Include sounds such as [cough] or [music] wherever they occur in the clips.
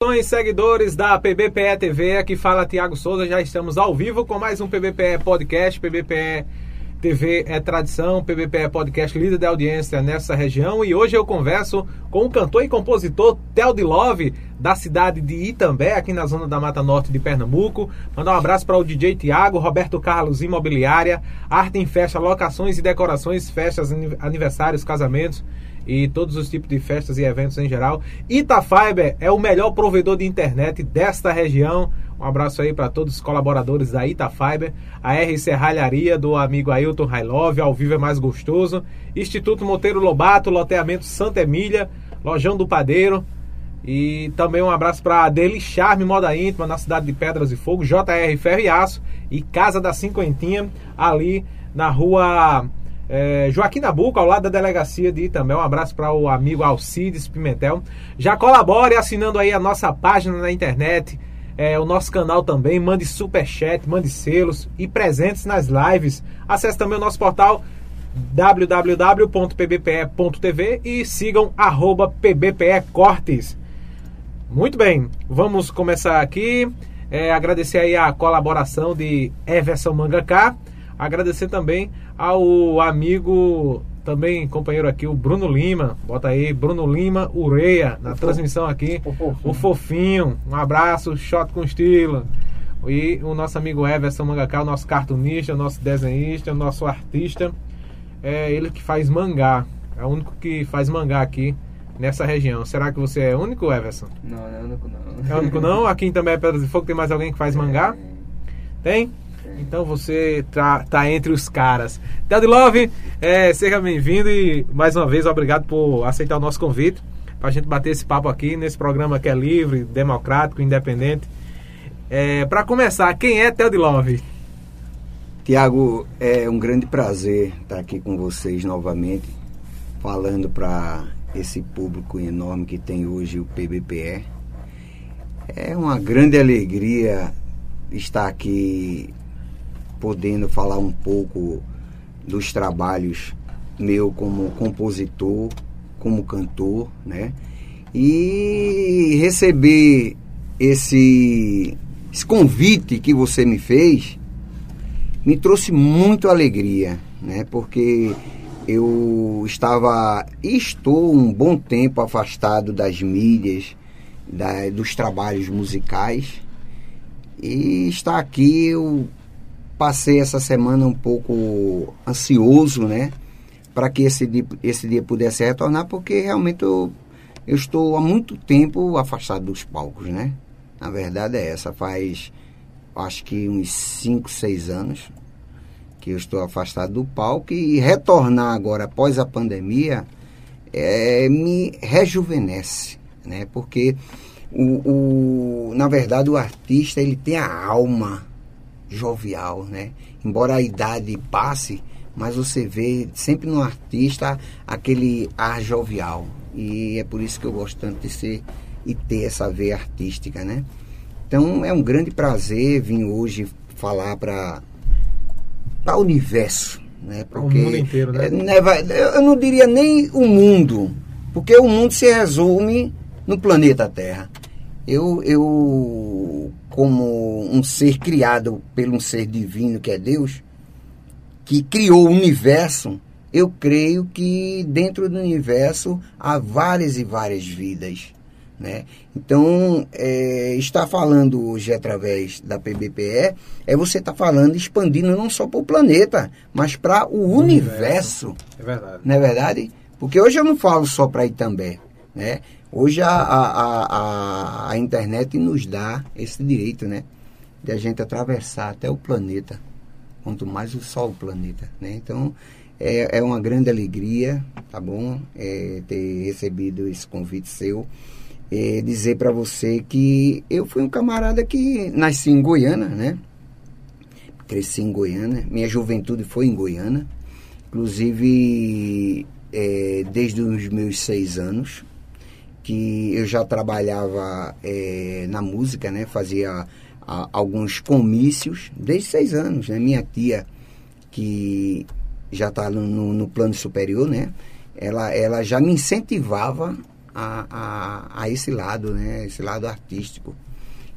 Saudações, seguidores da PBPE TV, aqui fala Tiago Souza, já estamos ao vivo com mais um PBPE Podcast, PBPE TV é tradição, PBPE Podcast líder de audiência nessa região. E hoje eu converso com o cantor e compositor Theo de Love, da cidade de Itambé, aqui na zona da Mata Norte de Pernambuco. Mandar um abraço para o DJ Tiago, Roberto Carlos Imobiliária, Arte em Festa, locações e decorações, festas, aniversários, casamentos e todos os tipos de festas e eventos em geral. Itafiber é o melhor provedor de internet desta região. Um abraço aí para todos os colaboradores da Itafiber, a R Serralharia do amigo Ailton Railove, ao vivo é mais gostoso, Instituto Monteiro Lobato, loteamento Santa Emília, Lojão do Padeiro. E também um abraço para Deli Charme Moda Íntima, na cidade de Pedras e Fogo, JR Ferro e Aço e Casa da Cinquentinha, ali na rua é, Joaquim Nabuco, ao lado da delegacia de Itambé. Um abraço para o amigo Alcides Pimentel. Já colabore assinando aí a nossa página na internet, é, o nosso canal também. Mande superchat, mande selos e presentes nas lives. Acesse também o nosso portal www.pbpe.tv e sigam pbpecortes. Muito bem, vamos começar aqui. É, agradecer aí a colaboração de Everson Mangaká. Agradecer também ao amigo, também companheiro aqui, o Bruno Lima. Bota aí, Bruno Lima Ureia, na o transmissão aqui. O fofinho. o fofinho. Um abraço, shot com estilo. E o nosso amigo Everson Mangaká, o nosso cartunista, o nosso desenhista, o nosso artista. É ele que faz mangá. É o único que faz mangá aqui nessa região. Será que você é único, Everson? Não, não é único não. É único não? [laughs] Aqui também é Pedras de Fogo, tem mais alguém que faz mangá? Tem? Então você tá, tá entre os caras. Ted Love, é, seja bem-vindo e mais uma vez obrigado por aceitar o nosso convite para a gente bater esse papo aqui nesse programa que é livre, democrático, independente. É, para começar, quem é Ted Love? Tiago, é um grande prazer estar aqui com vocês novamente, falando para esse público enorme que tem hoje o PBPE. É uma grande alegria estar aqui podendo falar um pouco dos trabalhos meu como compositor, como cantor, né? E receber esse, esse convite que você me fez me trouxe muito alegria, né? Porque eu estava e estou um bom tempo afastado das mídias, da, dos trabalhos musicais. E estar aqui eu passei essa semana um pouco ansioso, né? Para que esse dia, esse dia pudesse retornar, porque realmente eu, eu estou há muito tempo afastado dos palcos, né? Na verdade é essa, faz acho que uns 5, 6 anos que eu estou afastado do palco e retornar agora após a pandemia é, me rejuvenesce, né? Porque o, o, na verdade o artista ele tem a alma jovial, né? Embora a idade passe, mas você vê sempre no artista aquele ar jovial. E é por isso que eu gosto tanto de ser e ter essa veia artística, né? Então é um grande prazer vir hoje falar para o universo, né? Porque o mundo inteiro, né? É, eu não diria nem o mundo, porque o mundo se resume no planeta Terra. Eu, eu como um ser criado pelo um ser divino que é Deus, que criou o universo, eu creio que dentro do universo há várias e várias vidas. Né? Então, é, estar falando hoje através da PBPE é você estar tá falando, expandindo não só para o planeta, mas para o, o universo. universo. É verdade. Não é verdade? Porque hoje eu não falo só para Itambé. Né? Hoje a, a, a, a, internet nos dá esse direito, né? De a gente atravessar até o planeta. Quanto mais o Sol o planeta, né? Então, é, é uma grande alegria, tá bom? É, ter recebido esse convite seu. É, dizer para você que eu fui um camarada que nasci em Goiânia, né? Cresci em Goiânia. Minha juventude foi em Goiânia. Inclusive, é, desde os meus seis anos, que eu já trabalhava é, na música, né? Fazia a, alguns comícios desde seis anos, né? Minha tia, que já está no, no, plano superior, né? Ela, ela já me incentivava a, a, a esse lado, né? Esse lado artístico.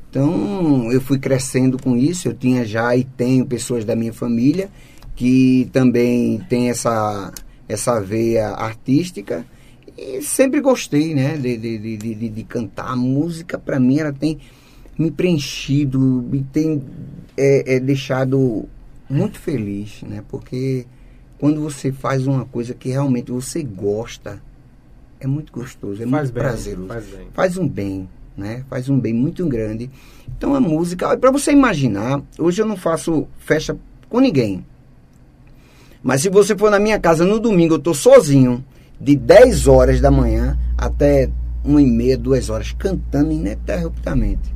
Então, eu fui crescendo com isso. Eu tinha já e tenho pessoas da minha família que também tem essa, essa veia artística. E sempre gostei, né? De, de, de, de, cantar. A música, para mim, ela tem me preenchido, me tem é, é, deixado muito feliz, né? Porque quando você faz uma coisa que realmente você gosta, é muito gostoso, é faz muito bem, prazeroso. Faz, bem. faz um bem, né? Faz um bem muito grande. Então a música, para você imaginar, hoje eu não faço festa com ninguém. Mas se você for na minha casa no domingo, eu estou sozinho, de 10 horas da manhã até uma e meia, duas horas, cantando ininterruptamente.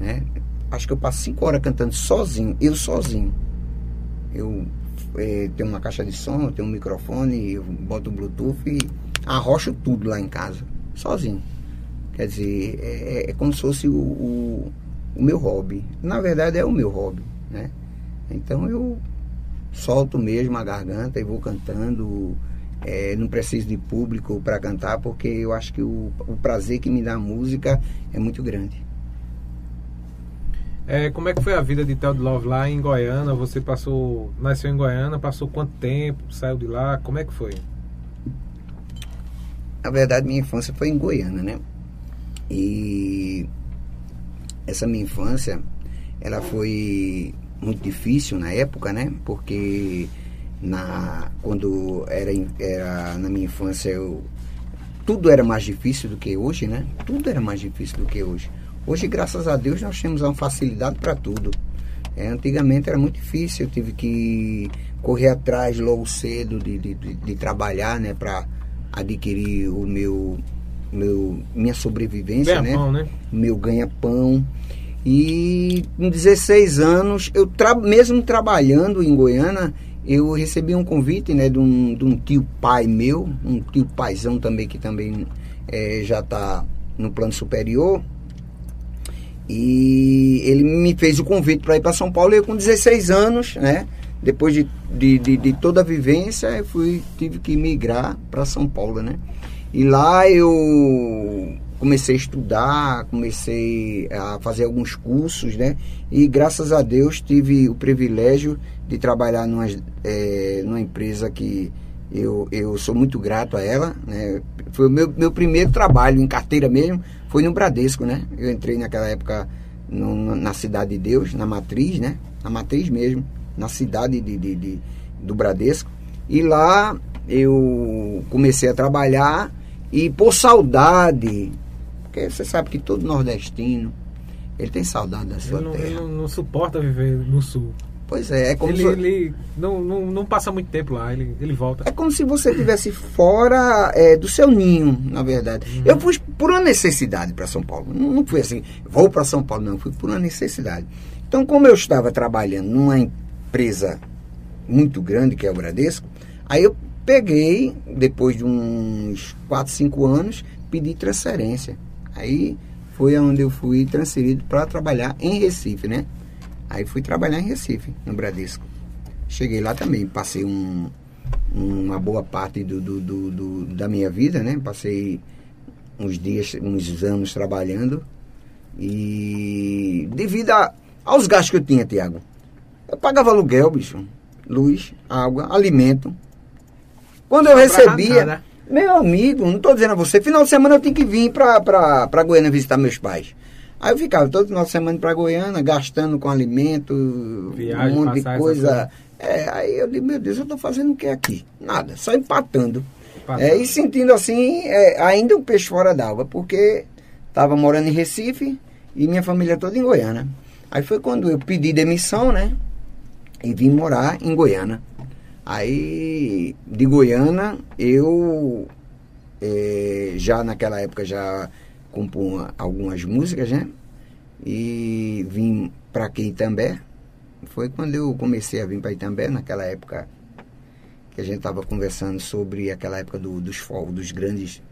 Né? Acho que eu passo 5 horas cantando sozinho, eu sozinho. Eu é, tenho uma caixa de som, eu tenho um microfone, eu boto o Bluetooth e arrocho tudo lá em casa, sozinho. Quer dizer, é, é como se fosse o, o, o, meu hobby. Na verdade, é o meu hobby, né? Então eu solto mesmo a garganta e vou cantando. É, não preciso de público para cantar, porque eu acho que o, o prazer que me dá a música é muito grande. É, como é que foi a vida de Theo de Love lá em Goiânia? Você passou, nasceu em Goiânia, passou quanto tempo, saiu de lá? Como é que foi? Na verdade, minha infância foi em Goiânia, né? E essa minha infância, ela foi muito difícil na época, né? Porque na, quando era, era na minha infância, eu, tudo era mais difícil do que hoje, né? Tudo era mais difícil do que hoje. Hoje, graças a Deus, nós temos uma facilidade para tudo. É, antigamente era muito difícil, eu tive que correr atrás logo cedo de, de, de, trabalhar, né? Para adquirir o meu meu, minha sobrevivência, ganha né? Pão, né? Meu ganha-pão. E com 16 anos, eu tra mesmo trabalhando em Goiânia, eu recebi um convite né, de, um, de um tio pai meu, um tio paizão também, que também é, já está no plano superior. E ele me fez o convite para ir para São Paulo, e eu com 16 anos, né? Depois de, de, de, de toda a vivência, eu fui, tive que migrar para São Paulo, né? E lá eu comecei a estudar, comecei a fazer alguns cursos, né? E graças a Deus tive o privilégio de trabalhar numa, é, numa empresa que eu, eu sou muito grato a ela, né? Foi o meu, meu primeiro trabalho em carteira mesmo, foi no Bradesco, né? Eu entrei naquela época no, na Cidade de Deus, na Matriz, né? Na Matriz mesmo, na cidade de, de, de do Bradesco. E lá eu comecei a trabalhar e por saudade, porque você sabe que todo nordestino, ele tem saudade da sua ele não, terra. Ele não, não, suporta viver no sul. Pois é, é como ele, se... ele não, não, não passa muito tempo lá, ele, ele volta. É como se você estivesse fora é, do seu ninho, na verdade. Uhum. Eu fui por uma necessidade para São Paulo. Não, não fui assim, vou para São Paulo, não, fui por uma necessidade. Então, como eu estava trabalhando numa empresa muito grande, que é o Bradesco, aí eu Peguei, depois de uns 4, 5 anos, pedi transferência. Aí foi onde eu fui transferido para trabalhar em Recife, né? Aí fui trabalhar em Recife, no Bradesco. Cheguei lá também, passei um, uma boa parte do, do, do, do, da minha vida, né? Passei uns dias, uns anos trabalhando. E devido a, aos gastos que eu tinha, Tiago, eu pagava aluguel, bicho, luz, água, alimento. Quando eu recebia, meu amigo, não estou dizendo a você, final de semana eu tenho que vir para Goiânia visitar meus pais. Aí eu ficava todo final de semana para Goiânia, gastando com alimento, Viagem, um monte de coisa. É, aí eu digo, meu Deus, eu estou fazendo o que aqui? Nada, só empatando. empatando. É, e sentindo assim, é, ainda um peixe fora d'água, porque estava morando em Recife e minha família toda em Goiânia. Aí foi quando eu pedi demissão, né? E vim morar em Goiânia. Aí, de Goiânia, eu é, já naquela época já compunha algumas músicas, né? E vim para aqui Itambé. Foi quando eu comecei a vir para Itambé, naquela época que a gente estava conversando sobre aquela época do, dos forros, dos grandes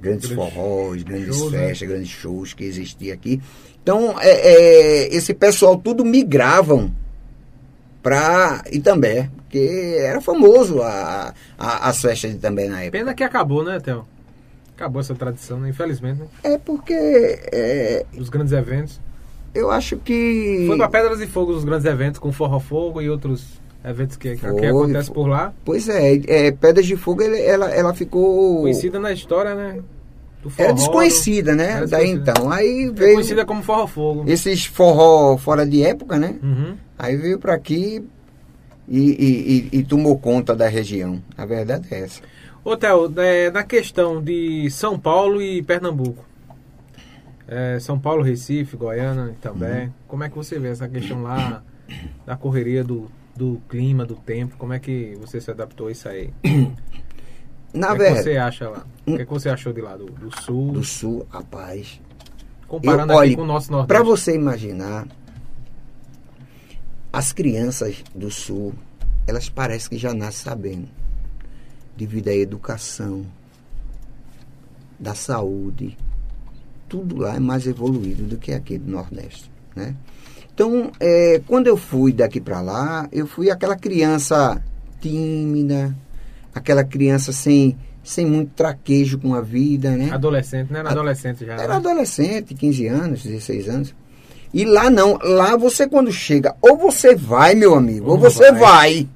grandes forrós, grandes shows, né? festas, né? grandes shows que existia aqui. Então, é, é, esse pessoal tudo migravam para Itambé, porque era famoso a, a, as festas de Itambé na época. Pena que acabou, né, Theo? Acabou essa tradição, né? Infelizmente, né? É porque é, Os grandes eventos. eu acho que. Foi pra Pedras de Fogo os grandes eventos, com Forró Fogo e outros eventos que, que Foi, foi. por lá. Pois é, é Pedras de Fogo ele- ela, ela ficou. Conhecida na história, né? Do Era forró, desconhecida, né? Era Daí desconhecida. então. Aí É veio conhecida como Forró Fogo. esses forró fora de época, né? Uhum. Aí veio pra aqui e, e- e- e tomou conta da região. A verdade é essa. Ô, Theo, é, na questão de São Paulo e Pernambuco. É, São Paulo, Recife, Goiânia também. Uhum. Como é que você vê essa questão lá da correria do, do clima, do tempo? Como é que você se adaptou a isso aí? [coughs] Na o que, é que você acha lá? O que, é que você achou de lá, do, do sul? do sul, rapaz. comparando Eu- aqui olhe, com o nosso Nordeste. Pra você imaginar, as crianças do sul, elas parecem que já nascem sabendo. Devido à educação, da saúde. Tudo lá é mais evoluído do que aqui do Nordeste. Né? Então, é, quando eu fui daqui para lá, eu fui aquela criança tímida, aquela criança sem, sem muito traquejo com a vida, né? Adolescente, né? Era adolescente já. Era né? adolescente, 15 anos, 16 anos. E lá não, lá você quando chega, ou você vai, meu amigo, ou, Ou você vai. vai.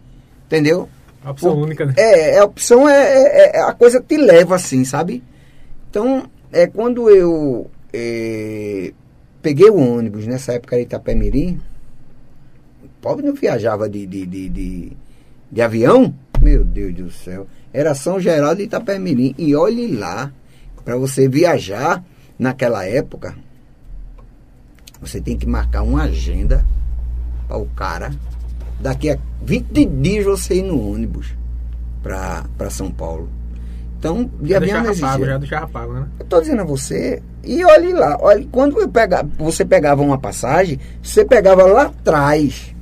Entendeu? A opção única, né? É, a opção é, é- é- a coisa te leva assim, sabe? Então, é quando eu é, peguei o ônibus nessa época de Itapemirim, o pobre não viajava de, de, de, de, de avião, meu Deus do céu. Era São Geraldo de Itapemirim. E olhe lá, para você viajar naquela época, você tem que marcar uma agenda para o cara. Daqui a 20 dias você ir no ônibus para São Paulo. Então, de Já avião deixava pago, já deixava pago, né? Eu tô dizendo a você, e olhe lá, olhe, quando eu pega, você pegava uma passagem, você pegava lá atrás,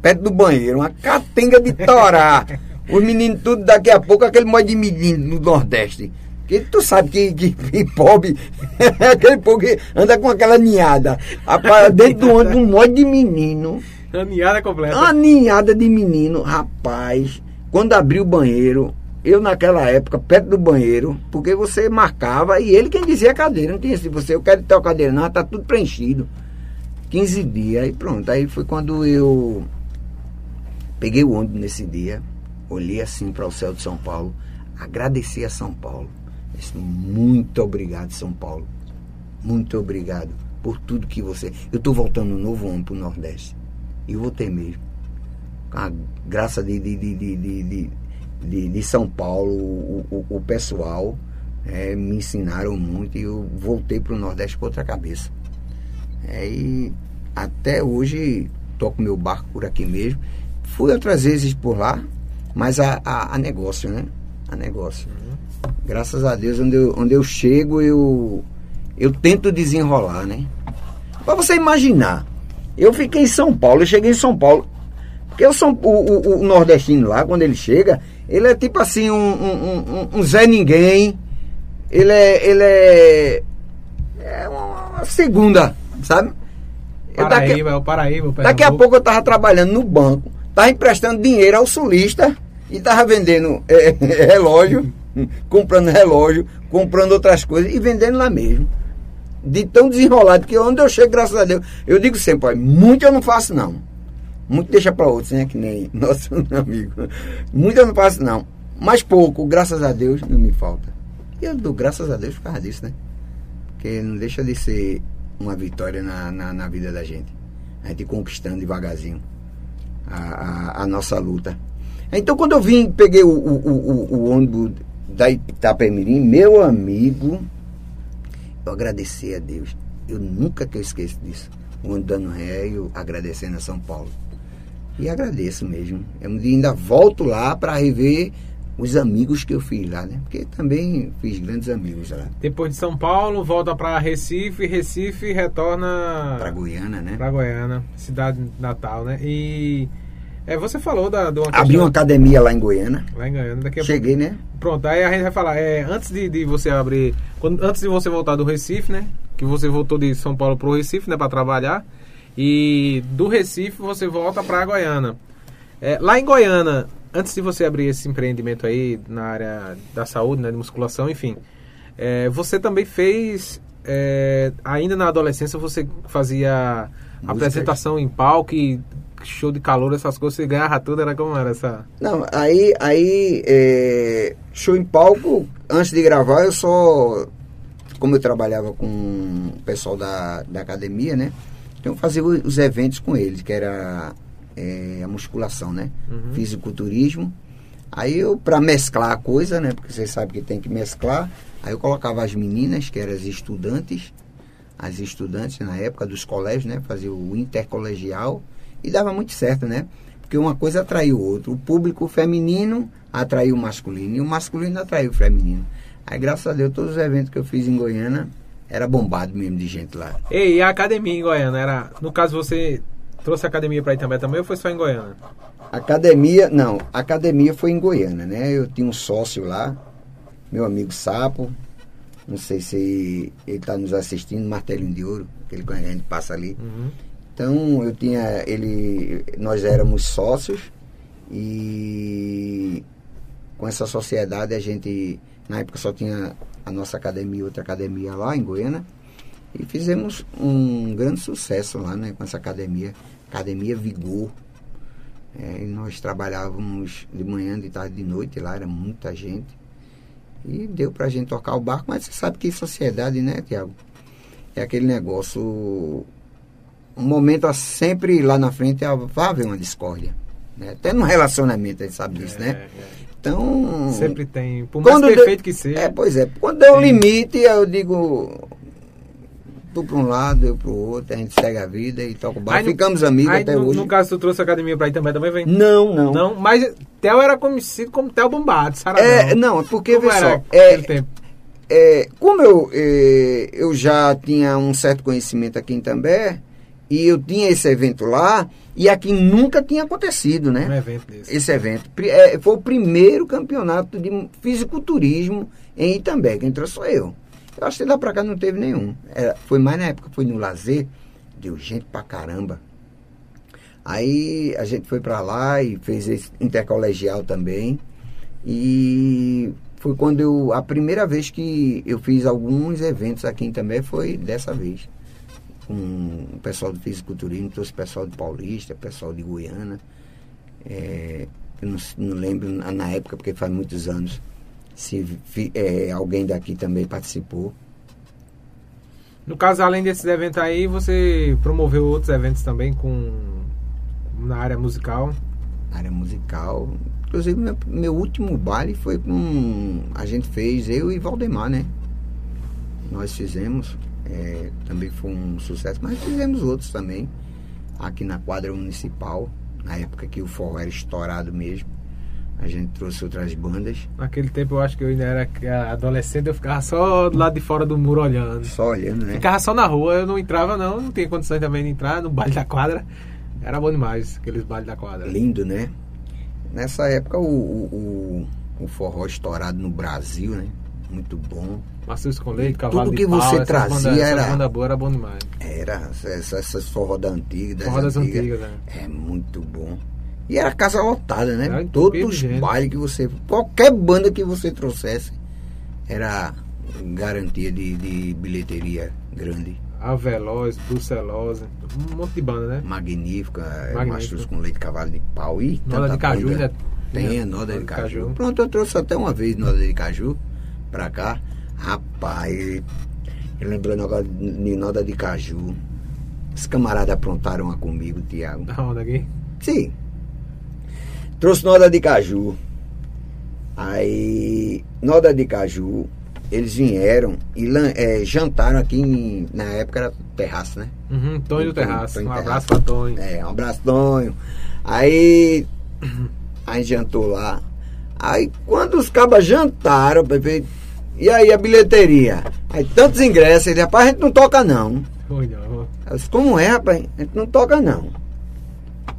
perto do banheiro, uma catenga de torá. [laughs] Os meninos tudo daqui a pouco, aquele monte de menino no Nordeste. Que tu sabe que, que, que pobre, [laughs] aquele povo que anda com aquela ninhada. Rapaz, dentro do ônibus, um monte de menino. A ninhada completa. Uma ninhada de menino, rapaz. Quando abriu o banheiro, eu naquela época, perto do banheiro, porque você marcava e ele quem dizia a cadeira. Não tinha assim, você, eu quero ter a cadeira, não, tá tudo preenchido. 15 dias, aí pronto. Aí foi quando eu peguei o ônibus nesse dia, olhei assim para o céu de São Paulo, agradeci a São Paulo. Disse, muito obrigado, São Paulo. Muito obrigado por tudo que você. Eu estou voltando um novo ano para o Nordeste. E vou ter mesmo. Com a graça de, de, de, de, de, São Paulo, o, o, o pessoal eh, me ensinaram muito e eu voltei para o Nordeste com outra cabeça. É, e até hoje toco meu barco por aqui mesmo. Fui outras vezes por lá, mas a, a, a negócio, né? A negócio. Graças a Deus, onde eu, onde eu chego, eu, eu tento desenrolar, né? Pra você imaginar, eu fiquei em São Paulo, eu cheguei em São Paulo. Porque o, São, o, o, nordestino lá, quando ele chega, ele é tipo assim, um, um, um, um Zé Ninguém. Ele é. Ele é. É uma, segunda, sabe? Eu daqui- Paraíba, é o Paraíba, o Daqui a pouco eu tava trabalhando no banco, tava emprestando dinheiro ao sulista e tava vendendo eh, [laughs] relógio, [laughs] comprando relógio, comprando outras coisas e vendendo lá mesmo. De tão desenrolado que onde eu chego, graças a Deus, eu digo sempre, olha, muito eu não faço não. Muito deixa para outros, né? Que nem [laughs] nosso amigo. Muito eu não faço não. Mas pouco, graças a Deus, não me falta. E eu dou graças a Deus por causa disso, né? Porque não deixa de ser uma vitória na, na, na vida da gente. A gente conquistando devagarzinho a, a, a nossa luta. Então, quando eu vim, peguei o, o, o- o ônibus da Itapemirim, meu amigo, eu agradeci a Deus. Eu nunca que eu esqueço disso. O ônibus dando ré eu agradecendo a São Paulo. E agradeço mesmo. Eu ainda volto lá para rever os amigos que eu fiz lá, né? Porque também fiz grandes amigos lá. Depois de São Paulo, volta para Recife, Recife retorna Para Goiânia, né? para Goiânia, cidade natal, né? E é, você falou da, de uma Abri uma academia lá em Goiânia. lá em Goiânia, daqui a Cheguei, né? Pronto, aí a gente vai falar, é, antes de, de você abrir, quando, antes de você voltar do Recife, né? Que você voltou de São Paulo pro Recife, né, para trabalhar. E do Recife você volta para Goiânia. É, lá em Goiânia, antes de você abrir esse empreendimento aí na área da saúde, né, de musculação, enfim, É, você também fez, é, ainda na adolescência, você fazia Música. apresentação em palco e show de calor, essas coisas, você ganhava tudo, era como era essa... Não, aí, aí é, show em palco, antes de gravar, eu só, como eu trabalhava com o pessoal da, da academia, né? Então eu fazia os os eventos com eles, que era é, a musculação, né? Uhum. Fisiculturismo. Aí eu, pra mesclar a coisa, né? Porque vocês sabem que tem que mesclar, aí eu colocava as meninas, que eram as estudantes, as estudantes na época dos colégios, né? Fazia o intercolegial e dava muito certo, né? Porque uma coisa atraiu o outro. O público feminino atraiu o masculino e o masculino atraiu o feminino. Aí, graças a Deus, todos os eventos que eu fiz em Goiânia era bombado mesmo de gente lá. Ei, e a academia em Goiânia, era... No caso, você trouxe a academia pra Itambé também ou foi só em Goiânia? Academia, não, a academia foi em Goiânia, né? Eu tinha um sócio lá, meu amigo Sapo, não sei se ele está nos assistindo, Martelinho de Ouro, aquele que a gente passa ali. Uhum. Então eu tinha ele, nós éramos sócios e com essa sociedade a gente na época só tinha a nossa academia e outra academia lá em Goiânia e fizemos um grande sucesso lá, né, com essa academia, academia Vigor. É, e nós trabalhávamos de manhã, de tarde, de noite lá, era muita gente. E deu pra gente tocar o barco, mas você sabe que sociedade, né, Tiago? É aquele negócio. Um momento a- sempre lá na frente vai haver uma discórdia. Né? Até no relacionamento a gente sabe disso, né? É, é. Então. Sempre tem. Por mais Quando deu- perfeito que seja. É, pois é. Quando deu o Sim. limite, eu digo. Tu pra um lado, eu pro outro, a gente segue a vida e toca o barco. Aí Ficamos amigos Aí, até no, hoje. no caso, tu trouxe a academia pra Itambé também, vem? Não, não. Não, mas Theo era conhecido como Theo Bombado, saradão. É, não, porque, Como vê era só, é, aquele tempo? é, como eu, é, eu já tinha um certo conhecimento aqui em També, e eu tinha esse evento lá, e aqui nunca tinha acontecido, né? Um evento desse. esse evento. É, foi o primeiro campeonato de fisiculturismo em Itambé. Quem trouxe sou eu. Eu acho que lá pra cá não teve nenhum. Era- foi mais na época, foi no lazer. Deu gente pra caramba. Aí a gente foi pra lá e fez esse intercolegial também. E foi quando eu. A primeira vez que eu fiz alguns eventos aqui em Itambé foi dessa vez. Com o pessoal do fisiculturismo, trouxe o pessoal de Paulista, pessoal de Goiânia. É, eu não, não lembro na, época, porque faz muitos anos, se é, alguém daqui também participou. No caso, além desses eventos aí, você promoveu outros eventos também com na área musical. na área musical. Inclusive, meu, meu último baile foi com. A gente fez, eu e Valdemar, né? Nós fizemos. É, também foi um sucesso, mas fizemos outros também. Aqui na quadra municipal, na época que o forró era estourado mesmo. A gente trouxe outras bandas, Naquele tempo eu acho que eu ainda era adolescente, eu ficava só do lado de fora do muro olhando. só olhando, né? Ficava só na rua, eu não entrava não, não tinha condições também de entrar no baile da quadra. Era bom demais, aqueles bailes da quadra. Lindo, né? Nessa época o, o, o, o forró estourado no Brasil, né? Muito bom. Matheus com leite, Tudo cavalo que de pau, você trazia bandas- era- bandas boas era bom demais. Era essa- essas forró da antiga, das Forró das antigas. né? É muito bom. E era casa lotada, né? Era Todos de os bailes que você. Qualquer banda que você trouxesse era garantia de, de bilheteria grande. A Veloz, Brucelose, um monte de banda, né? Magnífica, é, Magnífica. Mastruz com leite, cavalo de pau e Noda de caju banda. ainda. Tem a noda de caju. Pronto, eu trouxe até uma vez noda de caju pra cá. Rapaz, eu lembrei negócio de noda de caju. Os camaradas aprontaram uma comigo, Tiago. Da onda aqui. Sim. Trouxe noda de caju. Aí, noda de caju, eles vieram e eh, jantaram aqui, em- na época era terraço, né? Uhum, Tonho do Tonho- Terraço. Tonho Um Terraço. abraço pra Tonho. É, um abraço, Tonho. Aí, a gente jantou lá. Aí, quando os cabas jantaram, Pepe, e aí a bilheteria? Aí, tantos ingressos, ele, rapaz, a gente não toca não. Eu disse, como é, rapaz? A gente não toca não.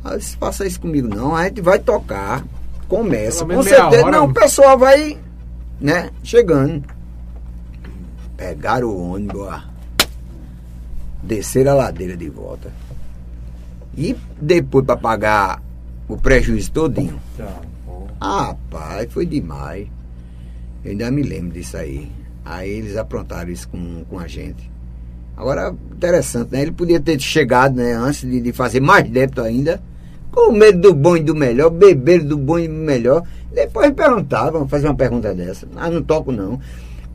Aí eu disse, faça isso comigo não, a gente vai tocar, começa, com certeza. hora. Não, o pessoal vai, né, chegando. Pegaram o ônibus, ó, desceram a ladeira de volta. E depois para pagar o prejuízo todinho. Ah, rapaz, foi demais. Eu ainda me lembro disso aí. Aí eles aprontaram isso com, com a gente. Agora, interessante, né? Ele podia ter chegado, né, antes de, de fazer mais débito ainda, com medo do bom e do melhor, beber do bom e do melhor. Depois perguntavam, fazer uma pergunta dessa. Ah, não toco não.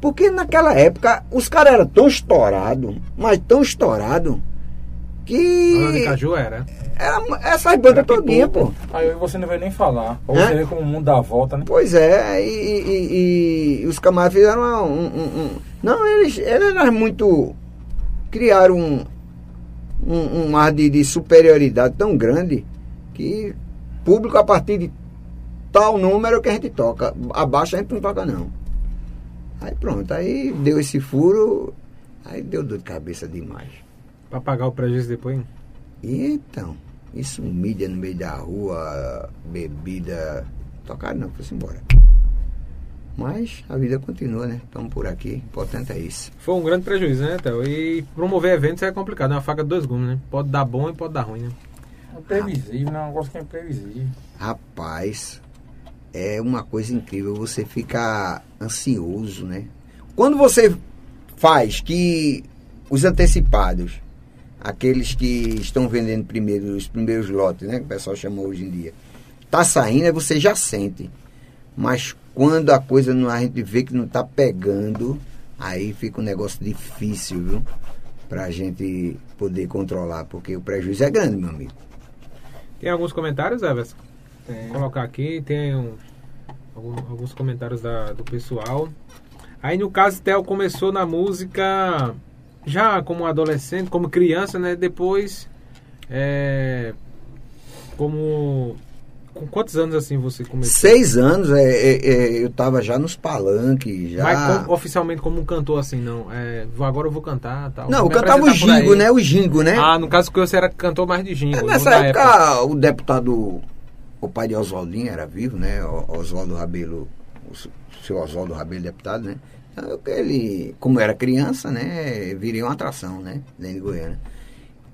Porque naquela época os caras eram tão estourados, mas tão estourados, que. Ana de Caju era. Era essas bandas todinha, pô. Aí você não veio nem falar. Ou você vê como o mundo dá a volta, né? Pois é, e, e, e os camaradas fizeram um, um, um, Não, eles, eles eram muito. Criaram um, um, um ar de, de superioridade tão grande que público a partir de tal número que a gente toca. Abaixo a gente não toca não. Aí pronto, aí deu esse furo, aí deu dor de cabeça demais. Pra pagar o prejuízo depois? E então, isso mídia no meio da rua, bebida. Tocaram não, foi embora. Mas a vida continua, né? Estamos por aqui, o importante é isso. Foi um grande prejuízo, né, Théo? E promover eventos é complicado, é uma faca de dois gumes, né? Pode dar bom e pode dar ruim, né? É previsível, né? É um negócio que é imprevisível. Rapaz, é uma coisa incrível, você fica ansioso, né? Quando você faz que os antecipados, aqueles que estão vendendo primeiro, os primeiros lotes, né? Que o pessoal chama hoje em dia, tá saindo, você já sente. Mas quando a coisa não, a gente vê que não tá pegando, aí fica um negócio difícil, viu? Pra gente poder controlar, porque o prejuízo é grande, meu amigo. Tem alguns comentários, Everson? Vou colocar aqui, tem um, alguns comentários da, do pessoal. Aí no caso, Theo começou na música já como adolescente, como criança, né? Depois, é, como com quantos anos assim você começou? Seis anos, é, é, é eu tava já nos palanques, já. Mas como, oficialmente como um cantor assim, não? É, agora eu vou cantar tal. Não, eu cantava o jingo, né? O jingo, né? Ah, no caso que você era cantor mais de jingo. É, nessa época, época, o deputado, o pai de Oswaldinho era vivo, né? Oswaldo Rabelo, o seu Oswaldo Rabelo, deputado, né? Ele, como era criança, né? Viria uma atração, né? Dentro de Goiânia.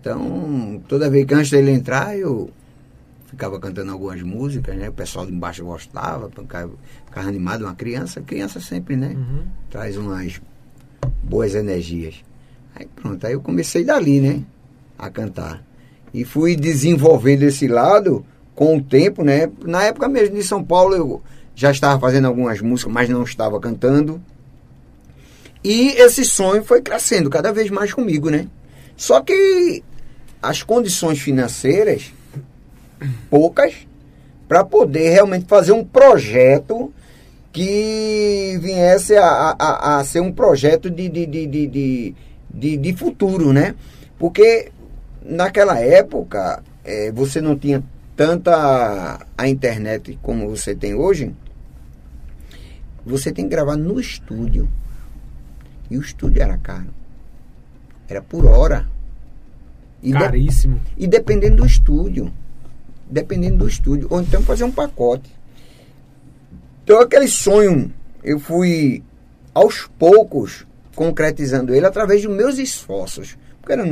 Então, toda vez que antes dele entrar, eu ficava cantando algumas músicas, né? O pessoal de embaixo gostava, ficava, ficava animado, uma criança, criança sempre, né? Uhum. Traz umas boas energias. Aí pronto, aí eu comecei dali, né? A cantar. E fui desenvolvendo esse lado com o tempo, né? Na época mesmo de São Paulo eu já estava fazendo algumas músicas, mas não estava cantando. E esse sonho foi crescendo cada vez mais comigo, né? Só que as condições financeiras poucas, para poder realmente fazer um projeto que viesse a, a, a ser um projeto de, de, de, de, de, de, futuro, né? Porque naquela época é, você não tinha tanta a internet como você tem hoje. Você tem que gravar no estúdio. E o estúdio era caro. Era por hora. E Caríssimo. De, e dependendo do estúdio dependendo do estúdio, ou então fazer um pacote. Então aquele sonho, eu fui aos poucos concretizando ele através dos meus esforços. Porque era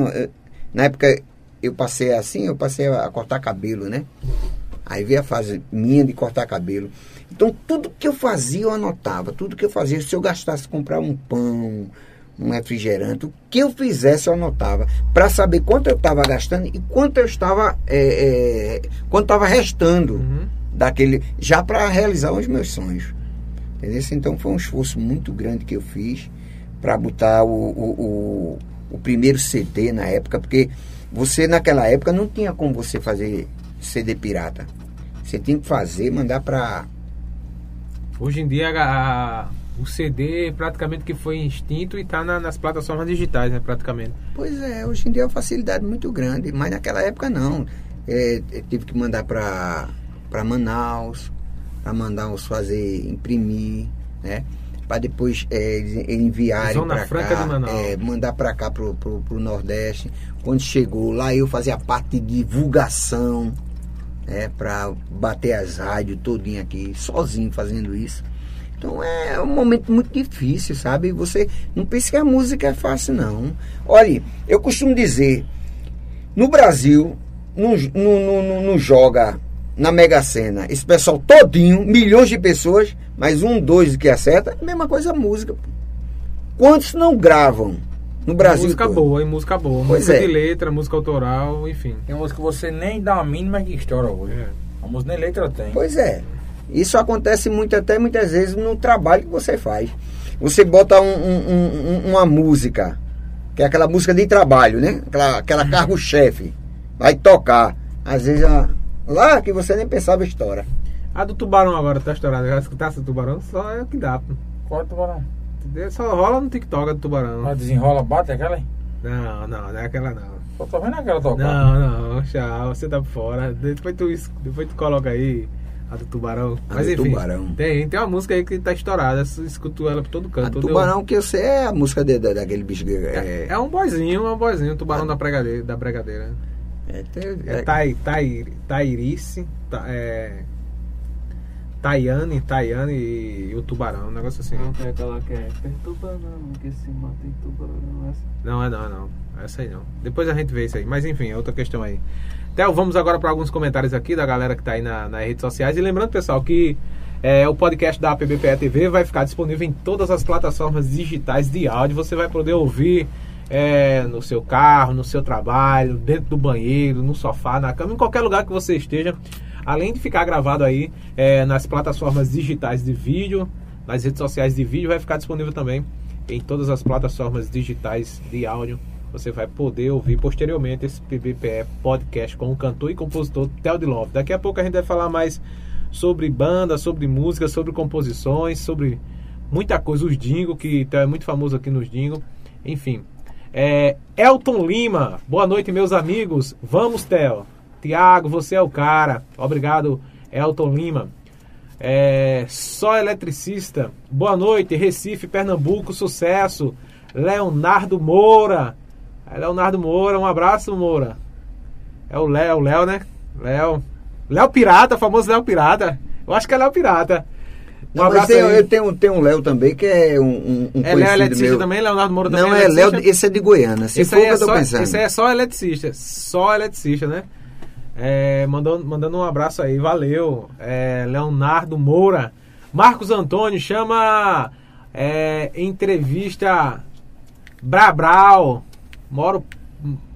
na época eu passei assim, eu passei a cortar cabelo, né? Aí veio a fase minha de cortar cabelo. Então tudo que eu fazia eu anotava, tudo que eu fazia, se eu gastasse comprar um pão, um refrigerante, o que eu fizesse eu anotava, para saber quanto eu estava gastando e quanto eu estava, é, é, quanto estava restando uhum. daquele, já para realizar os meus sonhos. Entendeu? Então foi um esforço muito grande que eu fiz para botar o, o, o, o primeiro CD na época, porque você naquela época não tinha como você fazer CD pirata. Você tinha que fazer, mandar para. Hoje em dia a, o CD praticamente que foi extinto e está na, nas plataformas digitais, né, praticamente. Pois é, hoje em dia é uma facilidade muito grande, mas naquela época não. É, tive que mandar para Manaus, para Manaus fazer, imprimir, né? Para depois é, enviarem para cá, é, mandar para cá pro, pro, pro Nordeste. Quando chegou lá, eu fazia parte de divulgação, né? Para bater as rádios todinho aqui, sozinho fazendo isso. Então é um momento muito difícil, sabe? Você não pense que a música é fácil, não. Olha, eu costumo dizer, no Brasil, não, não, não, não joga na Mega Sena esse pessoal todinho, milhões de pessoas, mas um, dois que acerta, é mesma coisa a música. Quantos não gravam no Brasil? Música todo? boa, e música boa. Pois música é. de letra, música autoral, enfim. Tem música que você nem dá a mínima que estoura hoje. É. A música nem letra tem. Pois é. Isso acontece muito até muitas vezes no trabalho que você faz. Você bota um- um- um- uma música, que é aquela música de trabalho, né? Aquela, aquela cargo-chefe. Vai tocar. Às vezes a- lá que você nem pensava história. A do Tubarão agora tá estourada. Já escutasse do Tubarão? Só é o que dá. Qual é o tubarão? Só rola no TikTok a do Tubarão. Mas desenrola, bate aquela aí? Não, não, não é aquela não. Só tô vendo aquela tocar. Não, não, tchau, você tá fora. Depois tu, depois tu coloca aí a do Tubarão. A Mas do enfim, Tubarão. Tem, tem uma música aí que tá estourada. eu Escuto ela por todo A canto. todo tubarão que sei é a música de- da- daquele bicho eu- É, É, é um boizinho, é um boizinho, tubarão da bregadeira. Da bregadeira. é, tem- É, é- tai, tai, Tairice, ta, é, Tayane, Tayane e o tubarão, um negócio assim. Não tem aquela que é perturbando, que se mata em tubarão. Essa. Não, é não, é não. Essa aí não. Depois a gente vê isso aí. Mas enfim, é outra questão aí. Theo, vamos agora para alguns comentários aqui da galera que tá aí na, nas redes sociais. E lembrando, pessoal, que é, o podcast da PBPE TV vai ficar disponível em todas as plataformas digitais de áudio. Você vai poder ouvir é, no seu carro, no seu trabalho, dentro do banheiro, no sofá, na cama, em qualquer lugar que você esteja. Além de ficar gravado aí é, nas plataformas digitais de vídeo, nas redes sociais de vídeo, vai ficar disponível também em todas as plataformas digitais de áudio. Você vai poder ouvir posteriormente esse PBPE podcast com o cantor e compositor Theo de Love. Daqui a pouco a gente vai falar mais sobre banda, sobre música, sobre composições, sobre muita coisa, os Dingo, que é muito famoso aqui nos Dingo. Enfim. É, Elton Lima, boa noite, meus amigos. Vamos, Theo. Tiago, você é o cara. Obrigado, Elton Lima. É, só eletricista. Boa noite, Recife, Pernambuco, sucesso. Leonardo Moura. É Leonardo Moura, um abraço, Moura. É o Léo, Léo, né? Léo. Léo Pirata, famoso Léo Pirata. Eu acho que é Léo Pirata. Um Não, mas tem, eu tenho, tem um Léo também que é um, um, um É Léo eletricista meu. também, Leonardo Moura também Não, é Léo, eletricista? esse é de Goiânia. Se Esse for aí, é só, esse aí é só eletricista. Só eletricista, né? É, mandando, mandando um abraço aí, valeu. É, Leonardo Moura. Marcos Antônio chama é, entrevista Brabral. Moro,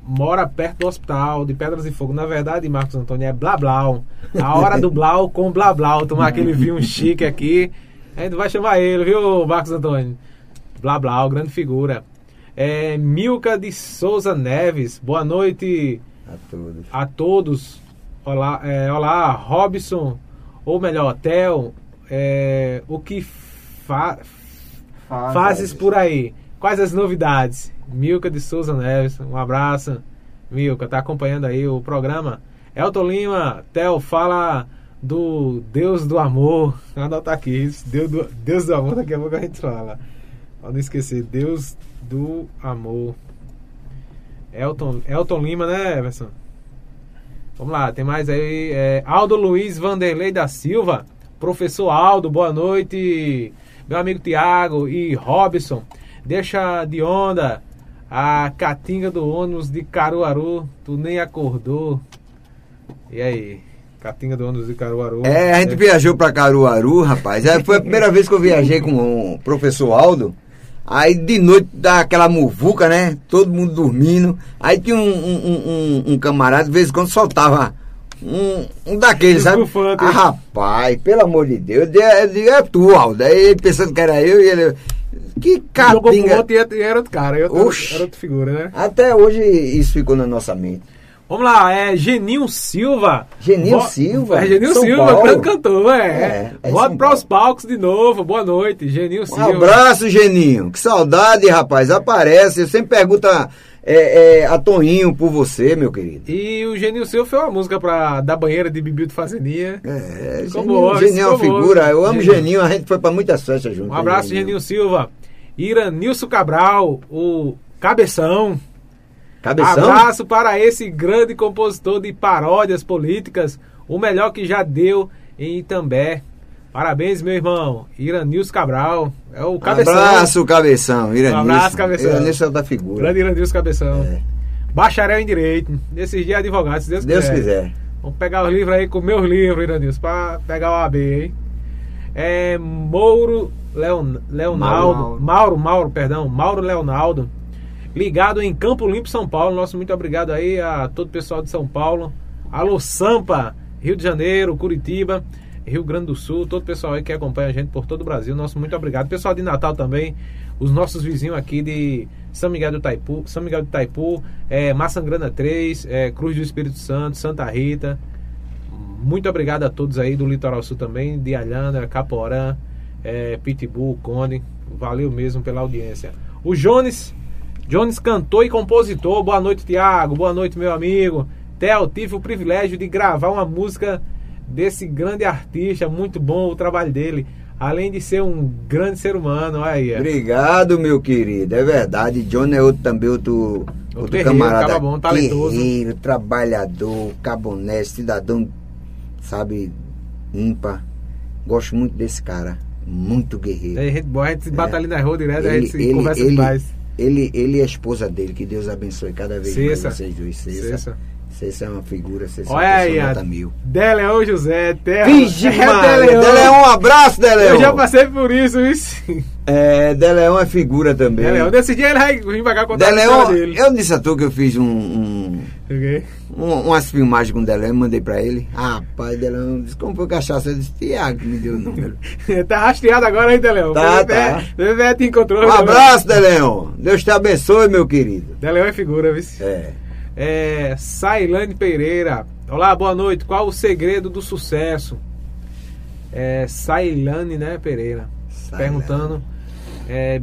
mora perto do hospital de Pedras de Fogo. Na verdade, Marcos Antônio é Blablau. A hora do Blau com Blablau. Tomar aquele vinho chique aqui. A gente vai chamar ele, viu, Marcos Antônio? Blablau, grande figura. É, Milka de Souza Neves, boa noite A todos. a todos. Olá, é, olá Robson, ou melhor, Theo. É, o que fa Faz, fazes por aí? Quais as novidades? Milka de Souza Neves, um abraço. Milka, tá acompanhando aí o programa. Elton Lima, Theo, fala do Deus do Amor. Anota aqui, Deus do, Deus do Amor, daqui a pouco a gente fala. Pra não esquecer, Deus do Amor. Elton, Elton Lima, né, Everson? Vamos lá, tem mais aí. é, Aldo Luiz Vanderlei da Silva. Professor Aldo, boa noite. Meu amigo Tiago e Robson. Deixa de onda a catinga do ônibus de Caruaru. Tu nem acordou. E aí? Catinga do ônibus de Caruaru. É, a gente viajou pra Caruaru, rapaz. É, foi a primeira vez que eu viajei com o professor Aldo. Aí de noite dá aquela muvuca, né? Todo mundo dormindo. Aí tinha um, um, um- um camarada, de vez em quando soltava um, um daqueles, sabe? Bufante. Ah, rapaz, pelo amor de Deus, eu digo, eu digo, é tu, Aldo. Aí ele pensando que era eu e ele. Que Jogou pro outro e era- outro cara. Oxi. era outra figura, né? Até hoje isso ficou na nossa mente. Vamos lá, é Geninho Silva. Geninho Vo- Silva? É Geninho São Silva, Paulo? grande cantor, é. É, é São para os palcos de novo. Boa noite, Geninho Um Silva. abraço, Geninho. Que saudade, rapaz. Aparece. Eu sempre pergunta é, é, a Toninho por você, meu querido. E o Geninho Silva fez uma música pra, da banheira de Bibi de Fazendia. É, Geninho, boa, Geninho é uma figura. Eu amo Geninho. Geninho. A gente foi pra muitas festas juntos. Um abraço, Geninho Silva. Iranilson Cabral, o Cabeção. Cabeção? Abraço para esse grande compositor de paródias políticas, o melhor que já deu em Itambé. Parabéns, meu irmão. Iranilson Cabral. É o Cabeção. Abraço, Cabeção. Iranilson. Um abraço, Cabeção. Iranilson é da figura. Grande Iranilson Cabeção. É. Bacharel em Direito. Nesses dias advogado, se Deus, Deus quiser. Vamos pegar os livros aí com meus livros, Iranilson, pra pegar o AB, hein? É Mouro Leon, Leonaldo, Mauro, Mauro, Mauro, perdão, Mauro Leonaldo, ligado em Campo Limpo, São Paulo. Nosso muito obrigado aí a todo o pessoal de São Paulo. Alô Sampa, Rio de Janeiro, Curitiba, Rio Grande do Sul, todo o pessoal aí que acompanha a gente por todo o Brasil. Nosso muito obrigado. Pessoal de Natal também, os nossos vizinhos aqui de São Miguel do Taipu, São Miguel do Taipu, é, Maçangrana 3, é, Cruz do Espírito Santo, Santa Rita. Muito obrigado a todos aí do Litoral Sul também, de Alhandra, Caporã, é, Pitbull, Cone. Valeu mesmo pela audiência. O Jones, Jones cantor e compositor. Boa noite, Tiago. Boa noite, meu amigo. Theo, tive o privilégio de gravar uma música desse grande artista, muito bom o trabalho dele. Além de ser um grande ser humano, olha aí. Obrigado, meu querido. É verdade. John é outro também, outro, outro, outro camarada. Bom, talentoso. Guerreiro, trabalhador, caboné, cidadão, sabe, ímpar. Gosto muito desse cara. Muito guerreiro. É, a gente, a gente se é. na rua direto, ele, a gente se ele, conversa ele, mais. Ele, ele e a esposa dele, que Deus abençoe cada vez Cessa. mais vocês dois. Cessa. Cessa. Você é uma figura, você Olha aí, nota mil. Deleon José, Terra. Vixe, é Deleon. Deleon, um abraço, Deleon. Eu já passei por isso, isso. É, Deleon é figura também. Deleon, nesse dia ele vai vir pagar contar Deleon, dele. Eu disse a tu que eu fiz um... um okay. um, umas filmagens com o Deleon, mandei pra ele. Rapaz, Deleon disse, como foi cachaça? Eu disse, Tiago que me deu o número. [laughs] tá rastreado agora, hein, Deleon? Tá, tá. Bebê te encontrou. Um abraço, Deleon. Deus te abençoe, meu querido. Deleon é figura, viu? É. É, Sailane Pereira. Olá, boa noite. Qual o segredo do sucesso? É, Sailane, né, Pereira? Sailane. Perguntando. É,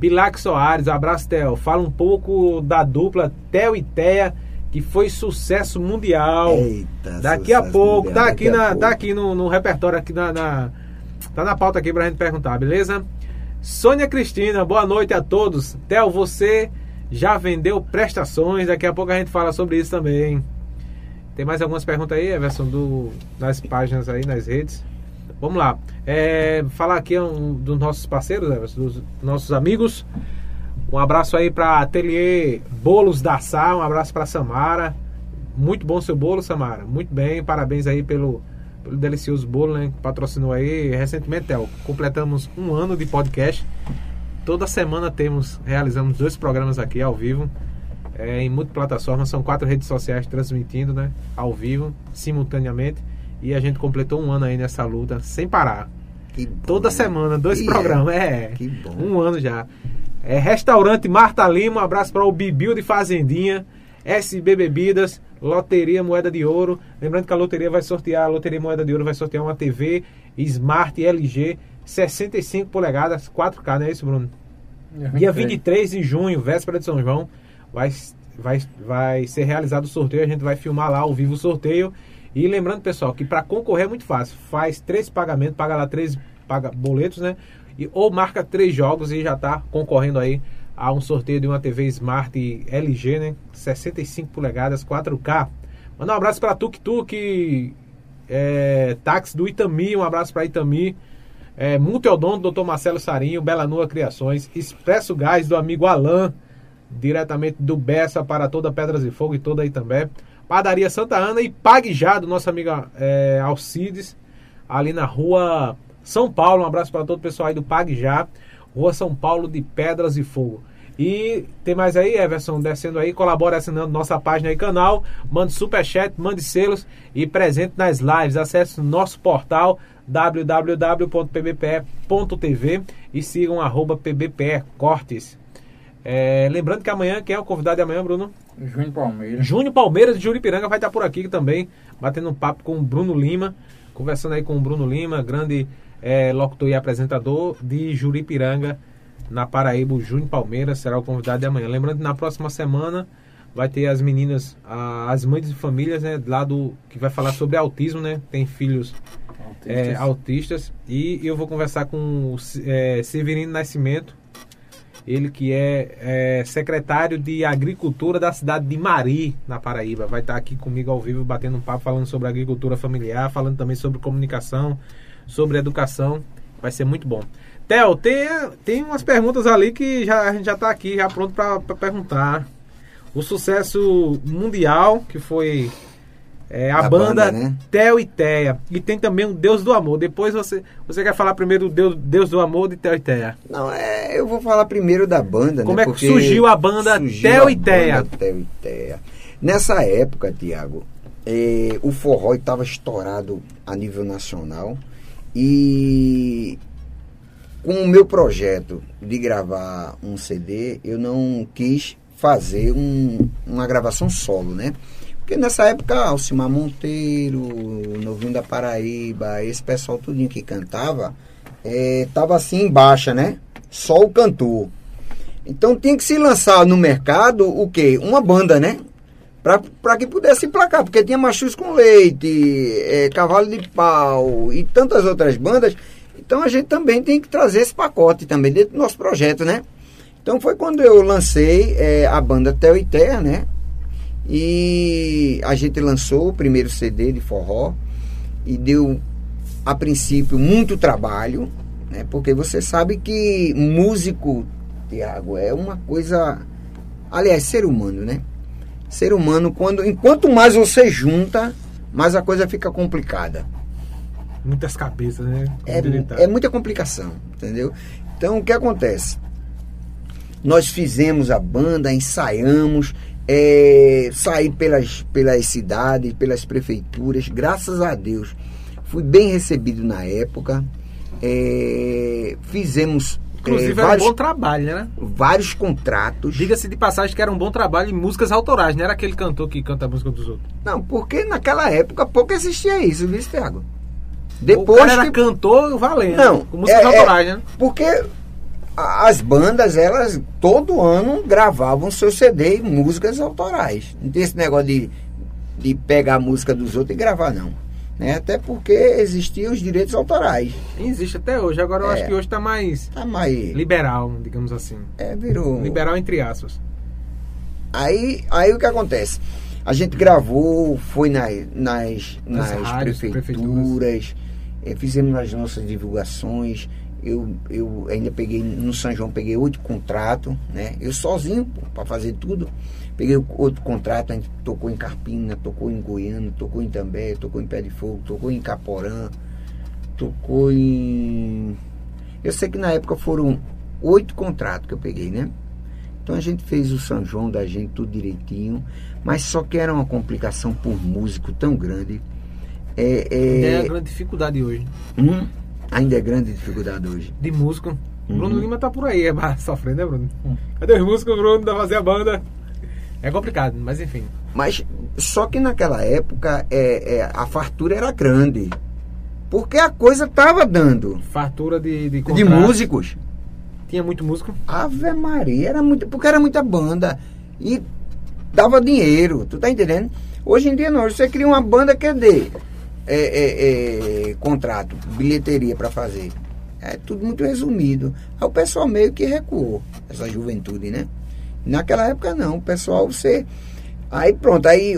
Bilac Soares, abraço, Theo. Fala um pouco da dupla Theo e Teia, que foi sucesso mundial. Eita, daqui a pouco, mundial, tá aqui, na, tá aqui no, no, repertório, aqui na, na, Tá na pauta aqui pra gente perguntar, beleza? Sônia Cristina, boa noite a todos. Theo, você já vendeu prestações. Daqui a pouco a gente fala sobre isso também. Tem mais algumas perguntas aí, Everson, do, nas páginas aí, nas redes. Vamos lá. É, falar aqui um, dos nossos parceiros, Everson, dos nossos amigos. Um abraço aí para Ateliê Bolos da Sá, um abraço para Samara. Muito bom seu bolo, Samara. Muito bem, parabéns aí pelo, pelo delicioso bolo, né? Que patrocinou aí recentemente, Theo. Completamos um ano de podcast. Toda semana temos, realizamos dois programas aqui ao vivo, é, em multiplataformas, são quatro redes sociais transmitindo, né? Ao vivo, simultaneamente. E a gente completou um ano aí nessa luta, sem parar. Bom, Toda né? semana, dois programas. É, um ano já. É, restaurante Marta Lima, um abraço para o Bibil de Fazendinha, SB Bebidas, Loteria Moeda de Ouro. Lembrando que a loteria vai sortear, a Loteria Moeda de Ouro vai sortear uma TV Smart LG 65 polegadas, 4K, não é isso, Bruno? Dia 23 de junho, véspera de São João, vai, vai, vai ser realizado o sorteio. A gente vai filmar lá ao vivo o sorteio. E lembrando, pessoal, que para concorrer é muito fácil. Faz três pagamentos, paga lá três paga boletos, né? E, ou marca três jogos e já está concorrendo aí a um sorteio de uma TV Smart LG, né? 65 polegadas, 4K. Manda um abraço para Tuk Tuk, é, táxi do Itami, um abraço para Itami. É, Multiodonto, Dr. Marcelo Sarinho, Bela Nua Criações, Expresso Gás do amigo Alain, diretamente do Bessa para toda Pedras e Fogo e toda aí também. Padaria Santa Ana e Pague Já do nosso amigo é, Alcides, ali na rua São Paulo. Um abraço para todo o pessoal aí do Pague Já, Rua São Paulo de Pedras e Fogo. E tem mais aí, Everson, descendo aí, colabora assinando nossa página e canal, mande superchat, mande selos e presente nas lives. Acesse nosso portal www.pbpe.tv e sigam arroba pbpe cortes. É, lembrando que amanhã, quem é o convidado de amanhã, Bruno? Júnior Palmeiras. Júnior Palmeiras de Juripiranga vai estar por aqui também, batendo um papo com o Bruno Lima, conversando aí com o Bruno Lima, grande é, locutor e apresentador de Juripiranga, na Paraíba. O Júnior Palmeiras será o convidado de amanhã. Lembrando que na próxima semana vai ter as meninas, as mães de famílias, né, lá do que vai falar sobre autismo, né? Tem filhos autistas, é, autistas e eu vou conversar com o é, Severino Nascimento, ele que é, é, secretário de Agricultura da cidade de Mari, na Paraíba. Vai estar aqui comigo ao vivo, batendo um papo, falando sobre agricultura familiar, falando também sobre comunicação, sobre educação. Vai ser muito bom. Theo, tem, tem umas perguntas ali que já, a gente já está aqui, já pronto para perguntar o sucesso mundial que foi É a, A banda, banda, né? Theo e Teia. E tem também o Deus do Amor. Depois você, você quer falar primeiro do Deus, Deus do Amor de Theo e Teia. Não, é, eu vou falar primeiro da banda, Como né? é que porque surgiu a banda surgiu Theo a e Teia? banda Theo e Teia. Nessa época, Tiago, eh, o forró estava estourado a nível nacional e com o meu projeto de gravar um CD, eu não quis fazer um- uma gravação solo, né? Porque nessa época, Alcimar Monteiro, Novinho da Paraíba, esse pessoal tudinho que cantava, eh, tava assim em baixa, né? Só o cantor. Então tinha que se lançar no mercado o quê? Uma banda, né? Para que pudesse emplacar, porque tinha Machus com Leite, eh, Cavalo de Pau e tantas outras bandas. Então a gente também tem que trazer esse pacote também dentro do nosso projeto, né? Então foi quando eu lancei eh, a banda Theo e Terra, né? E a gente lançou o primeiro CD de forró e deu, a princípio, muito trabalho, né? Porque você sabe que músico, Tiago, é uma coisa. Aliás, ser humano, né? Ser humano, quando enquanto mais você junta, mais a coisa fica complicada. Muitas cabeças, né? É, é muita complicação, entendeu? Então, o que acontece? Nós fizemos a banda, ensaiamos, é, saí pelas, pelas cidades, pelas prefeituras, graças a Deus. Fui bem recebido na época. é, fizemos Inclusive era um vários, bom trabalho, né? vários contratos. Diga-se de passagem que era um bom trabalho em músicas autorais, não era aquele cantor que canta a música dos outros. Não, porque naquela época pouco existia isso, viu, Thiago? o Depois cara era que cantor valendo, Não, com músicas é- é- autorais, né? Porque as bandas, elas todo ano gravavam seu CD e músicas autorais. Não tem esse negócio de, de pegar a música dos outros e gravar, não. Né? Até porque existiam os direitos autorais. Existe até hoje, agora eu É. acho que hoje tá mais Tá mais. liberal, digamos assim. É, virou. Liberal entre aspas. Aí, aí o que acontece? A gente gravou, foi nas, nas, Nas nas rádios, prefeituras, eh, fizemos as nossas divulgações. Eu, eu ainda peguei, no São João, peguei oito contratos, né? Eu sozinho, para fazer tudo. Peguei outro contrato, a gente tocou em Carpina, tocou em Goiânia, tocou em També, tocou em Pé de Fogo, tocou em Caporã, tocou em. Eu sei que na época foram oito contratos que eu peguei, né? Então a gente fez o São João da gente tudo direitinho, mas só que era uma complicação por músico tão grande. É, é- É a grande dificuldade hoje. Hum, ainda é grande dificuldade hoje. De músico. Uhum. Bruno Lima tá por aí, é mais sofrendo, né, Bruno? Cadê os músicos, Bruno, da fazer a banda? É complicado, mas enfim. Mas só que naquela época é, é, a fartura era grande. Porque a coisa tava dando. Fartura de, de De músicos. Tinha muito músico. Ave Maria, era muito, porque era muita banda. E dava dinheiro, tu tá entendendo? Hoje em dia não, você cria uma banda que dê é, é, é, contrato, bilheteria para fazer. É tudo muito resumido. Aí o pessoal meio que recuou, essa juventude, né? Naquela época não, o pessoal você. Aí pronto, aí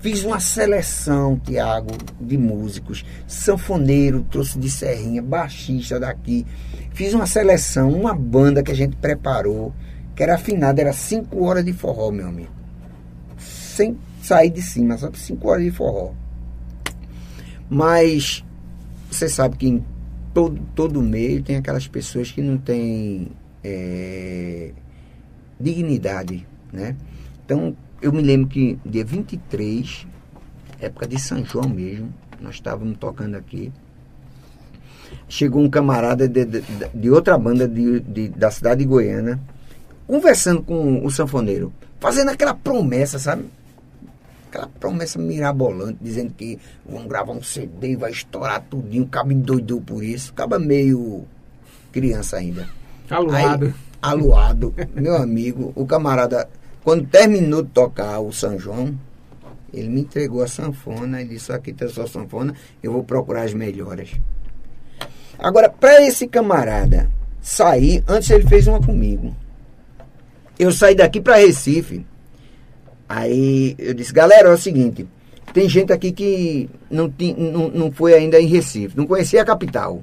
fiz uma seleção, Tiago, de músicos. Sanfoneiro, trouxe de Serrinha, baixista daqui. Fiz uma seleção, uma banda que a gente preparou, que era afinada, era 5 horas de forró, meu amigo. Sem sair de cima, só 5 horas de forró. Mas você sabe que em todo, todo meio tem aquelas pessoas que não têm é, dignidade, né? Então, eu me lembro que dia 23, época de São João mesmo, nós estávamos tocando aqui. Chegou um camarada de, de, de outra banda de, de- da cidade de Goiânia, conversando com o sanfoneiro, fazendo aquela promessa, sabe? Aquela promessa mirabolante, dizendo que vão gravar um CD e vai estourar tudinho. O cabo endoidou por isso. Acaba meio criança ainda. Aluado. Aí, aluado. Meu amigo, o camarada, quando terminou de tocar o São João, ele me entregou a sanfona e disse: Aqui tem a sua sanfona, eu vou procurar as melhores. Agora, para esse camarada sair, antes ele fez uma comigo. Eu saí daqui para Recife. Aí eu disse: Galera, é o seguinte. Tem gente aqui que não, ti- não, não foi ainda em Recife, não conhecia a capital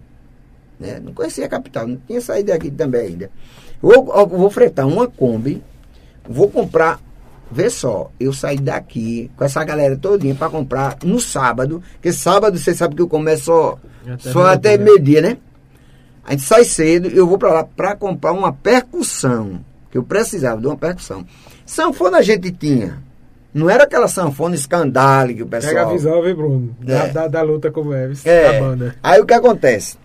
né? Não conhecia a capital, não tinha saído daqui também ainda. Eu, eu vou fretar uma Kombi, vou comprar vê só, eu saí daqui com essa galera todinha para comprar no sábado, porque sábado você sabe que eu começo só Até só até meio-dia. né? A gente sai cedo e eu vou para lá para comprar uma percussão, que eu precisava de uma percussão. Sanfona a gente tinha. Não era aquela sanfona escandale que o pessoal. Pega a visão, viu, Bruno? Da, É. da, da luta como é, É. da banda. Aí o que acontece?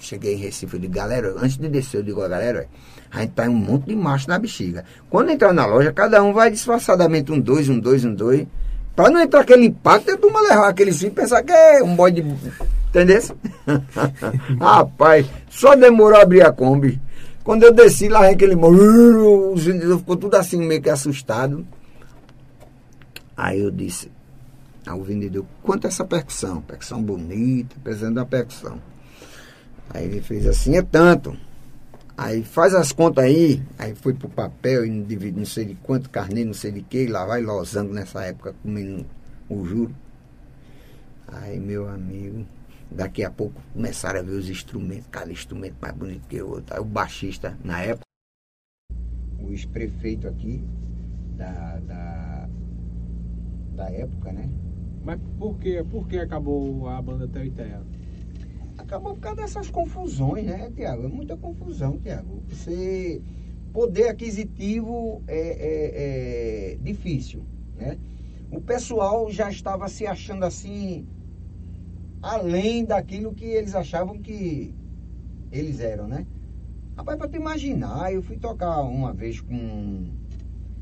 Cheguei em Recife, eu digo, galera, antes de descer, eu digo, galera, a gente tá em um monte de macho na bexiga. Quando entrar na loja, cada um vai disfarçadamente um dois, um dois, um dois. Pra não entrar aquele impacto, a turma levar aquele sim pensar que é um boy de. Entendeu? [laughs] Rapaz, só demorou a abrir a Kombi. Quando eu desci lá, aquele. mo- Os vendedores ficou tudo assim, meio que assustado. Aí eu disse, ao vendedor, quanto é essa percussão? Percussão bonita, precisando da percussão. Aí ele fez assim, é tanto. Aí faz as contas aí, aí foi pro papel e divide não sei de quanto, carneiro, não sei de que, lá vai losango nessa época comendo o juro. Aí meu amigo, daqui a pouco começaram a ver os instrumentos, cada instrumento mais bonito que o outro. Aí o baixista, na época, o ex-prefeito aqui da, da, da época, né? Mas por que, por que acabou a banda Tel e Terra? Acabou por causa dessas confusões, né, Tiago? É muita confusão, Tiago. Você. Poder aquisitivo é, é- é difícil, né? O pessoal já estava se achando assim, além daquilo que eles achavam que eles eram, né? Rapaz, pra tu imaginar, eu fui tocar uma vez com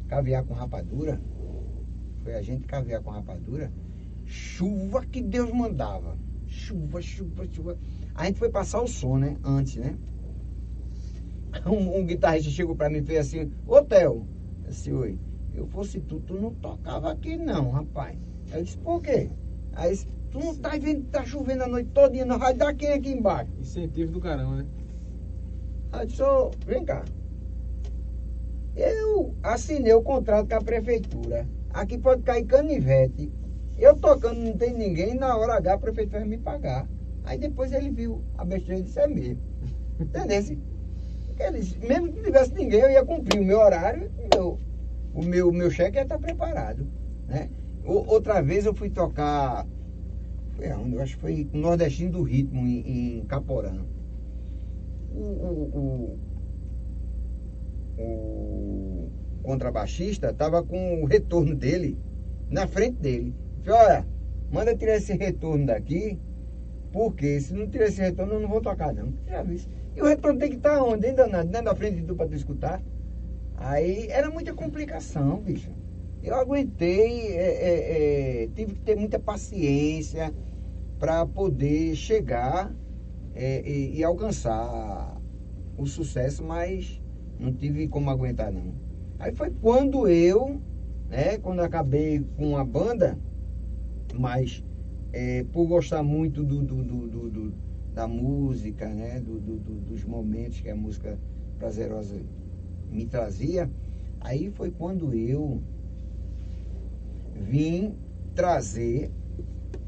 caviar com rapadura. Foi a gente caviar com rapadura. Chuva que Deus mandava. Chuva, chuva, chuva. A gente foi passar o som, né? Antes, né? [laughs] Um, um guitarrista chegou pra mim e fez assim, ô Theo, disse, oi, eu fosse tu, tu não tocava aqui não, rapaz. Aí eu disse, por quê? Aí disse, tu não tá vendo que tá chovendo a noite toda, não vai dar quem aqui embaixo? Incentivo do caramba, né? Aí eu disse, ô, vem cá. Eu assinei o contrato com a prefeitura. Aqui pode cair canivete. Eu tocando, não tem ninguém, na hora H a prefeitura vai me pagar. Aí depois ele viu a besteira e disse, é mesmo. Eles, mesmo que não tivesse ninguém, eu ia cumprir o meu horário, meu, o meu, meu cheque ia estar preparado. Né? O- outra vez eu fui tocar, foi? Eu acho que foi no Nordestino do Ritmo, em, em Caporã. O, o, o, o contrabaixista estava com o retorno dele na frente dele. Falei, olha, manda tirar esse retorno daqui, porque se não tirar esse retorno eu não vou tocar não. E o retorno tem que estar onde? Dentro da, dentro da frente de tu para tu escutar. Aí era muita complicação, bicho. Eu aguentei, é, é, é, tive que ter muita paciência para poder chegar é, e, e alcançar o sucesso, mas não tive como aguentar não. Aí foi quando eu, né, quando acabei com a banda, mas é, por gostar muito do, do- do- do- da música, né, do- do- do- dos momentos que a música prazerosa me trazia, aí foi quando eu vim trazer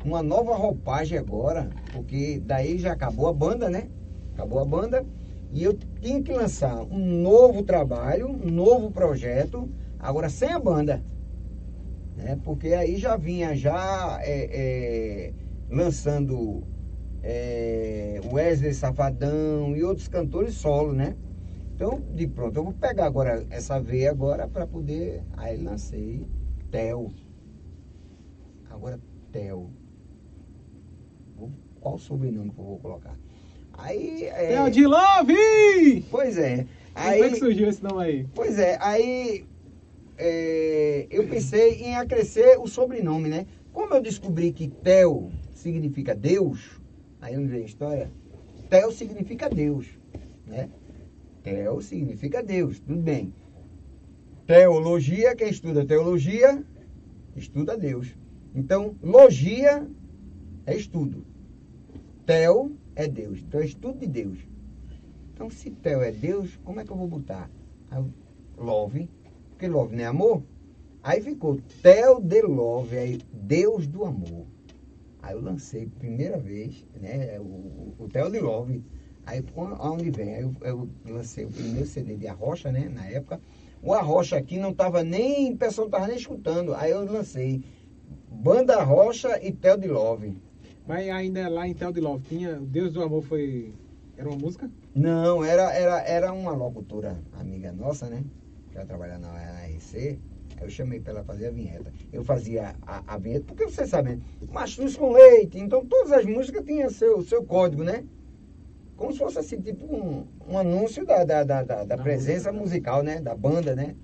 uma nova roupagem agora, porque daí já acabou a banda, né? Acabou a banda e eu tinha que lançar um novo trabalho, um novo projeto, agora sem a banda, né? Porque aí já vinha já é, é, lançando é, Wesley Safadão e outros cantores solo, né? Então, de pronto, eu vou pegar agora essa veia agora para poder. Aí lancei Theo. Agora Theo. Vou- Qual o sobrenome que eu vou colocar? Aí. É, Theo de Love! Pois é. Como é que Aí, surgiu esse nome aí? pois é, aí é, eu pensei em acrescer o sobrenome, né? Como eu descobri que Theo significa Deus, aí onde vem a história, Theo significa Deus, né? Theo significa Deus, tudo bem. Teologia, quem estuda teologia, estuda Deus. Então, logia é estudo. Theo é Deus. Então, é estudo de Deus. Então, se Theo é Deus, como é que eu vou botar? Eu, love, porque love não é amor. Aí ficou Theo de Love, aí Deus do amor. Aí eu lancei primeira vez, né, o, o Theo de Love. Aí, on- aonde vem? Aí eu, eu lancei o primeiro CD de Arrocha, né, na época. O Arrocha aqui não tava nem, o pessoal não tava nem escutando. Aí eu lancei Banda Rocha e Tel de Love. Mas ainda lá em Tel de Love tinha. Deus do Amor foi. Era uma música? Não, era, era, era uma locutora amiga nossa, né? Que ela trabalhava na RC. Aí eu chamei para ela fazer a vinheta. Eu fazia a, a vinheta, porque você sabe, né? Mastruz com leite. Então todas as músicas tinham seu, seu código, né? Como se fosse assim, tipo um, um anúncio da, da, da, da, da presença musical, né? Da banda, né?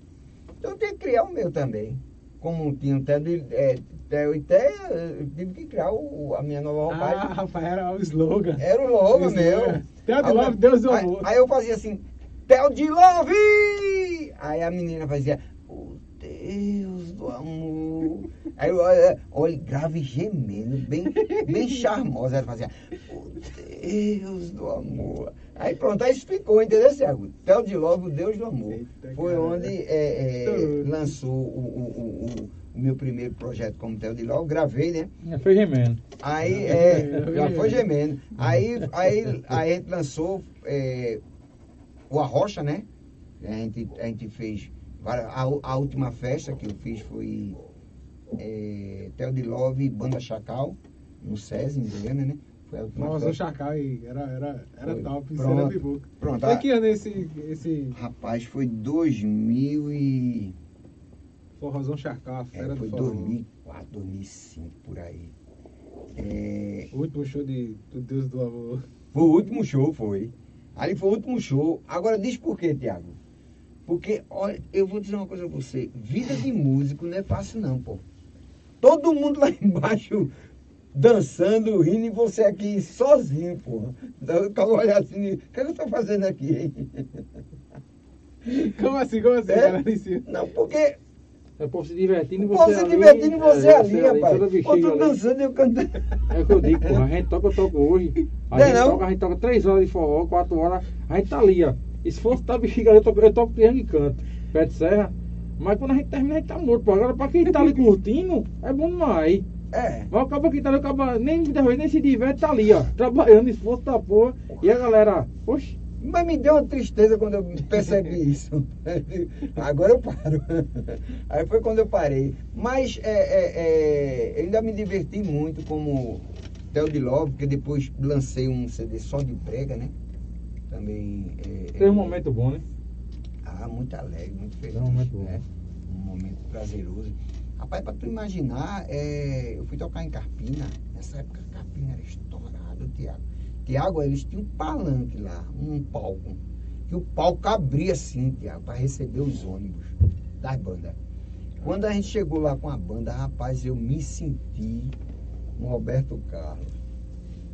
Então eu tinha que criar o meu também. Como tinha o de- é, Theo e Té, eu tive que criar o, a minha nova roupagem. Ah, rapaz, era o slogan. Era o logo O meu. Theo de Aí Love, Deus do aí- amor. Aí eu fazia assim, Theo de Love! Aí a menina fazia, o Deus do amor. Aí eu, olha, olha, grave gemendo, bem, bem charmosa. Ela fazia, o Deus do amor. Aí pronto, aí explicou, entendeu, Thiago? Theo de Love, o Deus do amor. Eita, Foi cara. onde é, é, lançou o, o, o, o- o meu primeiro projeto como Theo de Love. Gravei, né? Já foi gemendo. Aí, é, já foi gemendo. Aí, aí, aí a gente lançou é, o Arrocha, né? A gente, a gente fez. A, a última festa que eu fiz foi é, Theo de Love Banda Chacal, no SESI, em Goiânia, né? Foi a última Nossa, o festa. Chacal aí, era, era, era Foi. top. Pronto. era bibuca. Pronto, Foi que ano esse, esse Rapaz, foi 2000 e... forrozão Chacal, a É, fera foi do forró? 2004, 2005, por aí. É, O último show de, do Deus do Amor. Foi o último show, foi. Ali foi o último show. Agora diz por quê, Tiago? Porque, olha, eu vou dizer uma coisa a você. Vida de músico não é fácil não, pô. Todo mundo lá [laughs] embaixo dançando, rindo, e você aqui sozinho, pô. Então, eu olhar assim, o que, é que eu tô fazendo aqui, hein? [laughs] Como assim, como assim, É? Não, porque É o povo se divertindo e o você povo se ali, divertindo e você é, ali, rapaz. toda Quando bexiga eu dançando, cantando. É o que eu digo, [laughs] pô. A gente toca, eu toco hoje. A Não é gente não? toca, a gente toca três horas de forró, quatro horas, a gente tá ali, ó. E se fosse tá bexiga eu toco, eu triângulo e canto. Pé de serra. Mas quando a gente termina, a gente tá morto. Agora pra quem tá ali curtindo, é bom demais. É. Mas o cabo que tá ali, o cabo nem, muitas vezes nem se diverte, tá ali, ó. Trabalhando, esforço da porra. E a galera, oxe, Mas me deu uma tristeza quando eu percebi [laughs] isso. Agora eu paro. Aí foi quando eu parei. Mas é, é, é, eu ainda me diverti muito como Theo de Love, porque depois lancei um CD só de brega, né? Também. É, tem é, um momento bom, né? Ah, muito alegre, muito feliz. É um momento bom. né? Um momento prazeroso. Rapaz, pra tu imaginar, é, eu fui tocar em Carpina. Nessa época, Carpina era estourado, Tiago. Tiago, eles tinham um palanque lá, um palco. Que o palco abria assim, Tiago, para receber os ônibus das bandas. Quando a gente chegou lá com a banda, rapaz, eu me senti um Roberto Carlos.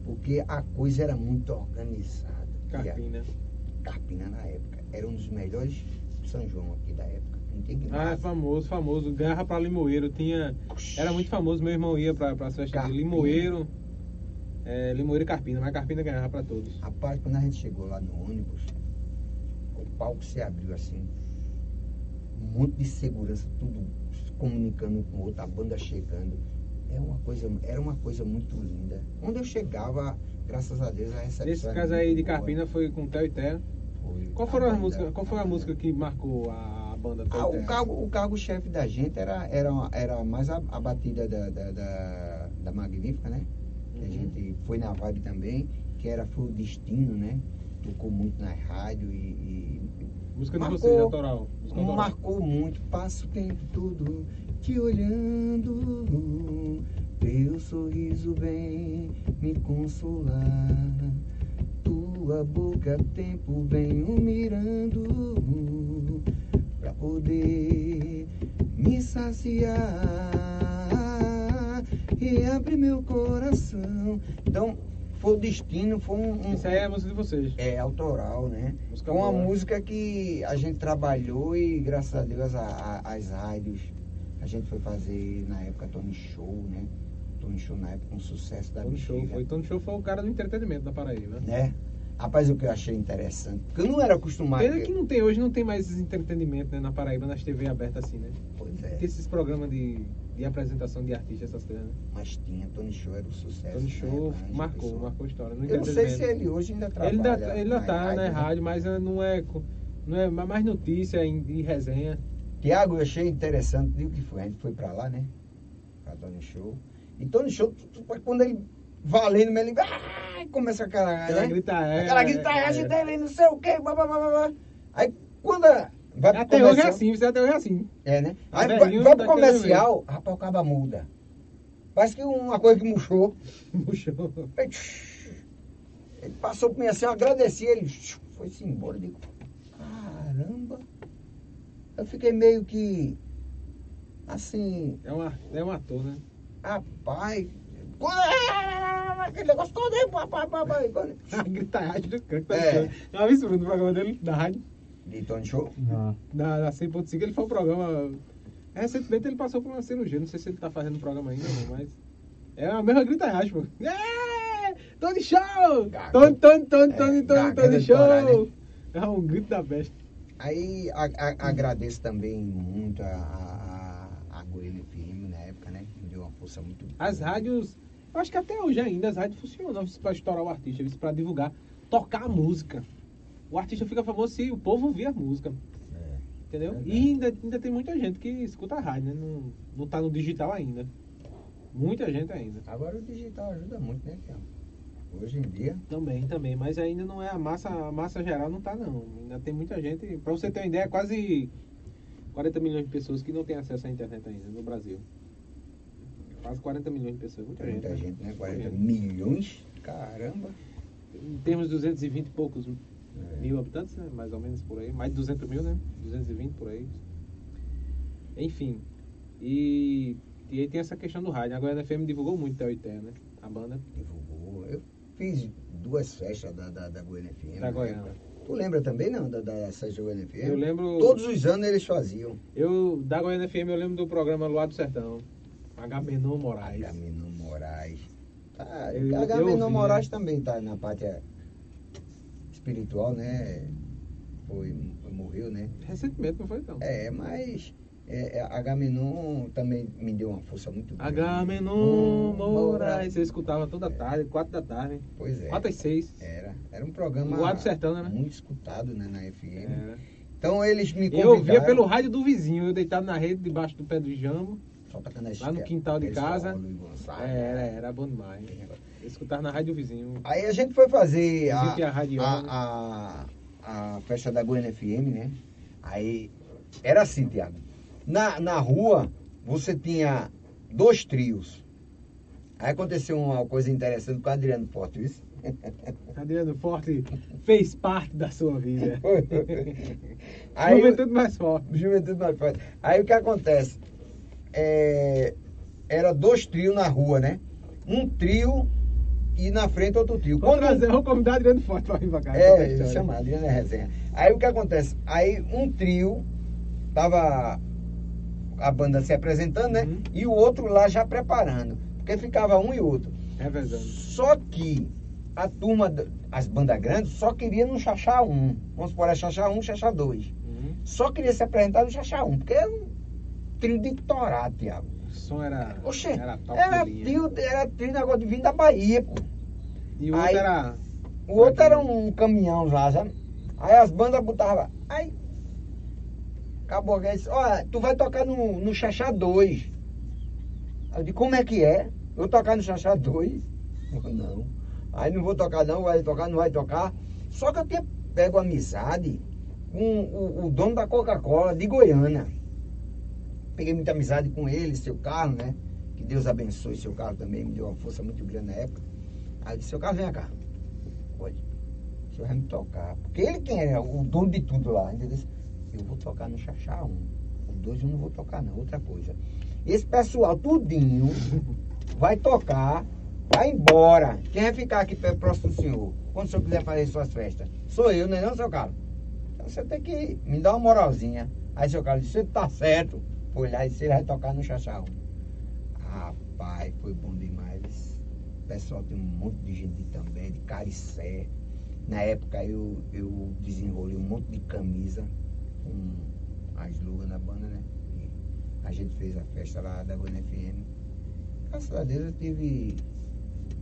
Porque a coisa era muito organizada. Carpina. Carpina na época. Era um dos melhores São João aqui da época. Ah, famoso, famoso. Garra pra Limoeiro. Tinha. Era muito famoso, meu irmão ia pra, pra festas de. Limoeiro. É, Limoeiro e Carpina, mas Carpina ganhava pra todos. Rapaz, quando a gente chegou lá no ônibus, o palco se abriu assim. Um monte de segurança, tudo se comunicando com o outro, a banda chegando. É uma coisa, era uma coisa muito linda. Onde eu chegava, graças a Deus, a recepção. Nesse caso aí de. Carpina foi com Theo e Té. Foi Qual foram as banda- músicas? Qual foi a música que marcou a banda Theo Ah, o cargo, o cargo-chefe da gente era, era, era mais a, a batida da, da, da, da Magnífica, né? Que a Uhum. gente foi na vibe também, que era Foi o Destino, né? Tocou muito na rádio e, e Música de Marcou- vocês, autoral. Música autoral. marcou muito. Passo o tempo todo te olhando. Teu sorriso vem me consolar. Tua boca tempo vem o mirando pra poder me saciar e abrir meu coração. Então, foi o destino, foi um, um- Isso aí é a música de vocês. é autoral, né? Música uma boa. música que a gente trabalhou e graças a Deus a- a- as rádios a gente foi fazer na época Tony Show, né? Tony Show na época um sucesso da Tony Show. Foi, Tony Show foi o cara do entretenimento da Paraíba. né? Rapaz, o que eu achei interessante, porque eu não era acostumado. Pena que não tem, hoje não tem mais esse entretenimento né, na Paraíba, nas TV abertas assim, né? Pois é, Tem esses programas de, de apresentação de artistas, essas coisas, né? mas tinha, Tony Show era um sucesso. Tony na Show né? Marcou, marcou história Eu não sei se ele hoje ainda trabalha. Ele ainda, ele ainda na tá na né? rádio, mas não é. Não é ma- mais notícia e, e resenha. Tiago, eu achei interessante, viu que foi? A gente foi pra lá, né? Pra Tony Show. E tu- tu- quando ele valendo, ele ah, começa aquela, Aquela né? grita- é, aquela é, gritagem é. dele, não sei o quê, blá, blá, blá, blá. Aí quando a- vai pro Até hoje é comercial- assim, você até hoje é assim. É, né? A Aí vai, vai pro daquele comercial, rapaz, o caba muda. Parece que uma coisa que murchou. [laughs] Tch, Ele passou por mim assim, eu agradeci, ele foi-se embora. Eu digo, caramba. Eu fiquei meio que, assim, É, uma, é um ator, né? Rapaz. quando- Aquele negócio todo aí, papai, papai. A gritaragem do canto. Tá É. é. Já vi isso no programa dele, da rádio. De Tony Show? Não. Da, da 100.5, ele foi um programa. Recentemente ele passou por uma cirurgia, não sei se ele tá fazendo o programa ainda, não, mas. É a mesma gritaragem, pô. É! Tony Show! Gaga. Tony, Tony, Tony, É, Tony, Tony, Tony Show! né? É um grito da besta. Aí a- a- agradeço também muito a, a, a, a Goiânia FM na época, né? Força muito As rádios, eu acho que até hoje ainda as rádios funcionam pra estourar o artista, pra divulgar, tocar a música. O artista fica famoso se o povo ouvir a música, É. entendeu? Verdade. E ainda, ainda tem muita gente que escuta a rádio, né? Não, não tá no digital ainda. Muita gente ainda. Agora o digital ajuda muito, né, Tiago? Hoje em dia. Também, também, mas ainda não é a massa, a massa geral não tá não. Ainda tem muita gente, pra você ter uma ideia, quase 40 milhões de pessoas que não têm acesso à internet ainda no Brasil. Quase 40 milhões de pessoas, muita, Muita gente. né? gente, né? 40 gente. milhões? Caramba. Em termos de 220 e poucos É. mil habitantes, né? Mais ou menos por aí. Mais de 200 mil, né? 220 por aí. Enfim. E, e aí tem essa questão do rádio. Agora a FM divulgou muito Theo e né? A banda Divulgou. Eu fiz duas festas da, da, da Goiânia FM. da na Goiânia. Tu lembra também, não, da, da da Goiânia FM? Eu lembro. Todos os anos eles faziam. Eu, da Goiânia FM, eu lembro do programa Luar do Sertão. Agamenon Moraes. Agamenon Moraes. Tá, Eu- eu Agamenon ouvi, Moraes também tá na parte é, espiritual, né? Foi, morreu, né? Recentemente, não foi então? É, mas é, é, Agamenon também me deu uma força muito grande. Agamenon Hum, Moraes. Você escutava toda tarde, quatro da tarde. Pois é. Quatro às seis. Era. Era um programa do Sertão, né? muito escutado né, na FM. Era. Então eles me Eu convidaram. ouvia pelo rádio do vizinho, eu deitado na rede debaixo do pé do jambo. Só tocando as- lá no quintal de casa. Gonzaga. Era, era bom demais. Eu escutava na rádio vizinho. Aí a gente foi fazer a, a, a, a festa da Goiânia FM, né? Aí era assim, Tiago. Na, na rua, você tinha dois trios. Aí aconteceu uma coisa interessante com o Adriano Forte, isso? [laughs] Adriano Forte fez parte da sua vida. [laughs] Aí, Juventude mais forte. Juventude mais forte. Aí o que acontece? É, era dois trios na rua, né? Um trio e na frente outro trio. Vou, Quando- trazer, vou convidar Adriano Forte pra vir pra cá. É, história. chama Adriana é resenha. Aí o que acontece? Aí um trio tava a banda se apresentando, né? Uhum. E o outro lá já preparando. Porque ficava um e outro. Revezando. Só que a turma, as bandas grandes, só queria no Xaxá 1. Vamos supor, é Xaxá 1, Xaxá 2. Uhum. Só queria se apresentar no Xaxá 1, porque trio de torado, Tiago. O som era. Oxê, era era trio, era trio negócio de vir da Bahia, pô. E o outro Aí- era. O outro era um caminhão lá, sabe? Aí as bandas botavam. Aí. Acabou alguém disse, olha, tu vai tocar no, no Xaxá 2. Aí eu disse, como é que é? Eu vou tocar no Xaxá 2? Eu, não. Aí não vou tocar não, vai tocar, não vai tocar. Só que eu tinha pego amizade com o, o dono da Coca-Cola de Goiânia. Peguei muita amizade com ele, seu Carlos, né? Que Deus abençoe seu Carlos também, me deu uma força muito grande na época. Aí eu disse, seu Carlos, vem cá. Pode. O senhor vai me tocar. Porque ele quem é o dono de tudo lá. Entendeu? Eu vou tocar no Xaxá 1. O 2 eu não vou tocar não, outra coisa. Esse pessoal tudinho [laughs] vai tocar, vai embora. Quem vai ficar aqui próximo do senhor? Quando o senhor quiser fazer suas festas? Sou eu, não é não, seu Carlos? Então você tem que me dar uma moralzinha. Aí seu Carlos disse, tá certo. Foi lá e ele vai tocar no 1. Rapaz, foi bom demais. O pessoal tem um monte de gente também, de Caricé. Na época eu, eu desenvolvi um monte de camisa com as luvas na banda, né? E a gente fez a festa lá da Goiânia FM. Graças a Deus eu tive.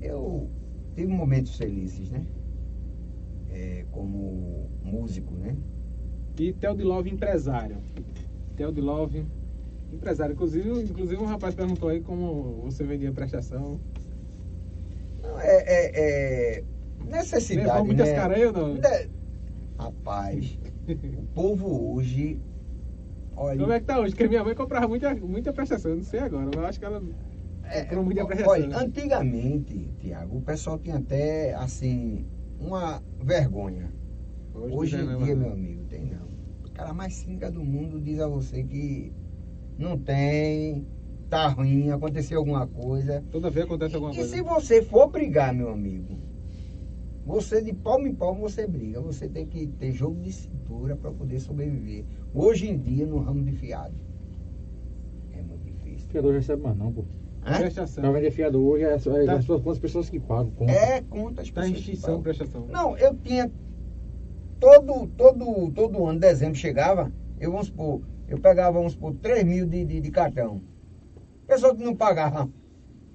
Eu tive momentos felizes, né? É, como músico, né? E Theo de Love, empresário. Theo de Love, empresário. Inclusive, inclusive um rapaz perguntou aí como você vendia prestação. Não, é, é, é necessidade, Levou muitas né? caras ou não? Ne- Rapaz, o povo hoje, olha, Como é que tá hoje? Porque minha mãe comprava muita, muita prestação, não sei agora, mas eu acho que ela É, comprou muita prestação. olha, né? antigamente, Tiago, o pessoal tinha até, assim, uma vergonha. Hoje não em tem, dia, não. meu amigo, tem não. O cara mais cínica do mundo diz a você que não tem, tá ruim, aconteceu alguma coisa. Toda vez acontece alguma E coisa. se você for brigar, meu amigo, você de palmo em palmo você briga. Você tem que ter jogo de cintura para poder sobreviver. Hoje em dia, no ramo de fiado. É muito difícil. Fiador recebe mais não, pô. Hã? Prestação. Pra vender fiador hoje é, só- é Tá. as suas quantas pessoas que pagam. Conta. É conta as Tá em pessoas que extinção prestação. Não, eu tinha. Todo, todo, todo ano, dezembro chegava, eu vamos supor, eu pegava, vamos supor, 3 mil de, de, de cartão. Pessoa que não pagava,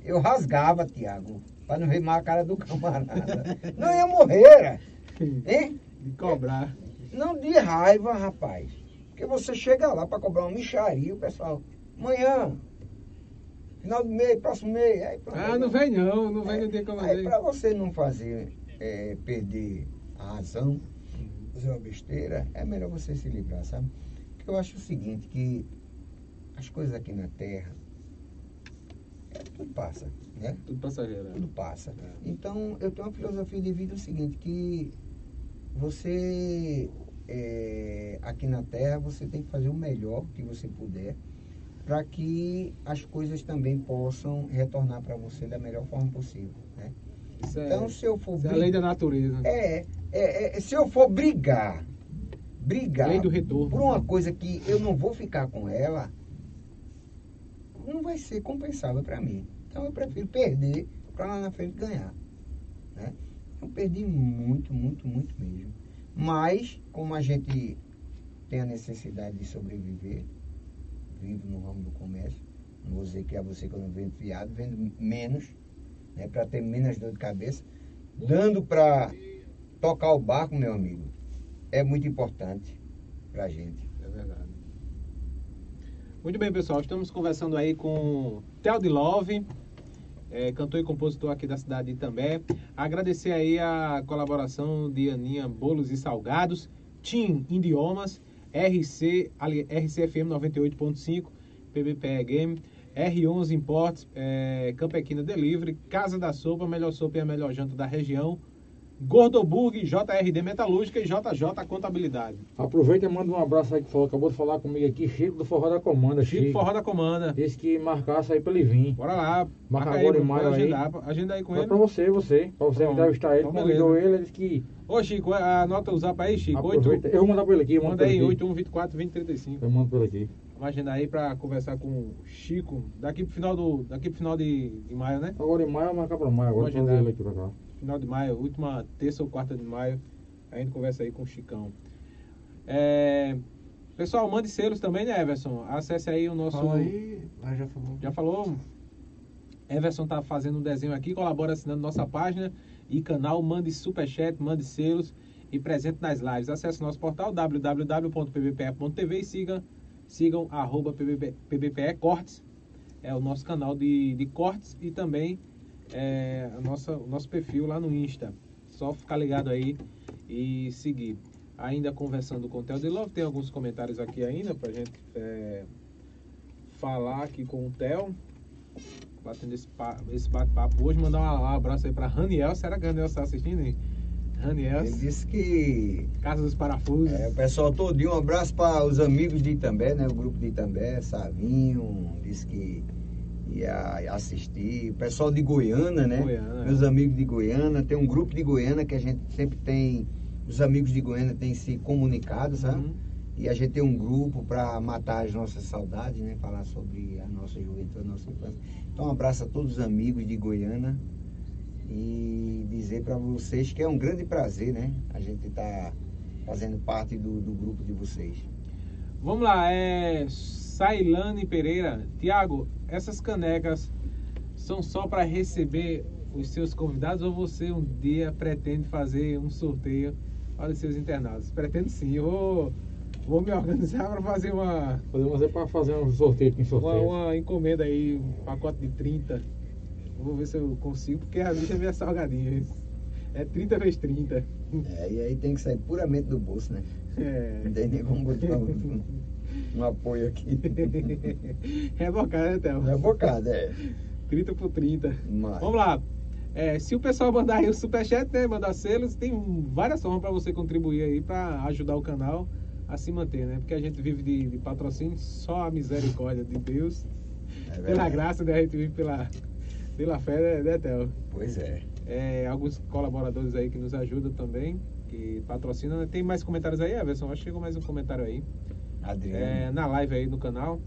eu rasgava, Tiago, para não mais a cara do [laughs] camarada. Não ia morrer, [laughs] hein? De cobrar. Não de raiva, rapaz. Porque você chega lá para cobrar uma micharia, o pessoal, amanhã, final do mês, próximo mês. Aí, pronto. Ah, não vem não, não vem no dia que eu Aí para você não fazer, é, perder a razão, fazer uma besteira, é melhor você se livrar, sabe? Eu acho o seguinte, que as coisas aqui na Terra, é, tudo passa, né? Tudo passageiro. Tudo passa. Então, eu tenho uma filosofia de vida o seguinte, que você, é, aqui na Terra, você tem que fazer o melhor que você puder para que as coisas também possam retornar para você da melhor forma possível, né? Isso é, Então, se eu for isso é a lei da natureza. é, é, é, se eu for brigar, brigar por uma coisa que eu não vou ficar com ela, não vai ser compensável para mim. Então eu prefiro perder para lá na frente ganhar. Né? Eu perdi muito, muito, muito mesmo. Mas, como a gente tem a necessidade de sobreviver, vivo no ramo do comércio, não vou dizer que é você que eu não vendo fiado, vendo menos, né, para ter menos dor de cabeça, dando para tocar o barco, meu amigo, é muito importante para a gente. É verdade. Muito bem, pessoal. Estamos conversando aí com Theo de Love, é, cantor e compositor aqui da cidade de Itambé. Agradecer aí a colaboração de Aninha Bolos e Salgados, Team Idiomas, RC, RCFM 98.5, PBPE Game, R11 Imports, é, Campequina Delivery, Casa da Sopa, Melhor Sopa e a Melhor Janta da região, Gordoburg, JRD Metalúrgica e JJ Contabilidade. Aproveita e manda um abraço aí que falou, acabou de falar comigo aqui, Chico do Forró da Comanda. Chico Forró da Comanda. Disse que marcasse aí pra ele vir. Bora lá. Marca Marca agora em maio aí. agendar. Agenda aí com Mas ele. pra você, você, pra você Pronto. entrevistar ele, Então, convidou beleza. ele, ele disse que Ô, Chico, anota o zap aí, Chico. aproveita. 8, Eu vou mandar pra ele aqui, manda aí, ele aqui. 8124 2035. Eu mando pra ele aqui. Vamos agendar aí pra conversar com o Chico daqui pro final, do, daqui pro final de, de maio, né? Agora em maio, marcar pra maio, agora Vamos eu agendar. ele aqui pra cá. Final de maio, última terça ou quarta de maio. A gente conversa aí com o Chicão. É, Pessoal, mande selos também, né, Everson? Acesse aí o nosso. Fala aí. Ah, já falou. Já falou? Everson tá fazendo um desenho aqui, colabora assinando nossa página e canal, mande superchat, mande selos e presente nas lives. Acesse nosso portal www.pbpe.tv e siga, sigam arroba PBP, PBPE Cortes, é o nosso canal de, de cortes e também é, a nossa, o nosso perfil lá no Insta. Só ficar ligado aí e seguir. Ainda conversando com o Theo de Love, tem alguns comentários aqui ainda pra gente é, falar aqui com o Theo batendo esse, esse bate-papo hoje. Mandar um abraço aí pra Raniel. Será que a Raniel está assistindo? hein? Raniel, Ele disse que Casa dos Parafusos. É, o pessoal todinho, um abraço para os amigos de Itambé, né? O grupo de Itambé, Savinho, disse que ia assistir. O pessoal de Goiânia, né? Goiânia. Meus amigos de Goiânia. Tem um grupo de Goiânia que a gente sempre tem. Os amigos de Goiânia têm se comunicado, sabe? Uhum. E a gente tem um grupo para matar as nossas saudades, né? Falar sobre a nossa juventude, a nossa infância. Então, um abraço a todos os amigos de Goiânia e dizer para vocês que é um grande prazer, né? A gente tá fazendo parte do, do grupo de vocês. Vamos lá, é Sailane Pereira. Tiago, essas canecas são só para receber os seus convidados ou você um dia pretende fazer um sorteio para os seus internados? Pretendo sim. Eu vou Vou me organizar para fazer uma, Podemos fazer para fazer um sorteio com uma, sorteio. uma encomenda aí, um pacote de 30. Vou ver se eu consigo, porque a bicha é minha salgadinha. É 30 vezes 30. É, e aí tem que sair puramente do bolso, né? É. Não tem nem como botar um, um apoio aqui. [laughs] Rebocar, né, Théo? É bocada, é. 30 por 30. Mas- Vamos lá. É, se o pessoal mandar aí o superchat, né, mandar selos, tem várias formas para você contribuir aí para ajudar o canal a se manter, né? Porque a gente vive de, de patrocínio, só a misericórdia de Deus. É pela graça, né? A gente vive pela, pela fé, né, né, Theo? Pois é. É, alguns colaboradores aí que nos ajudam também, que patrocinam. né? Tem mais comentários aí, Everson? Acho que chegou mais um comentário aí. Adriano. É, na live aí no canal.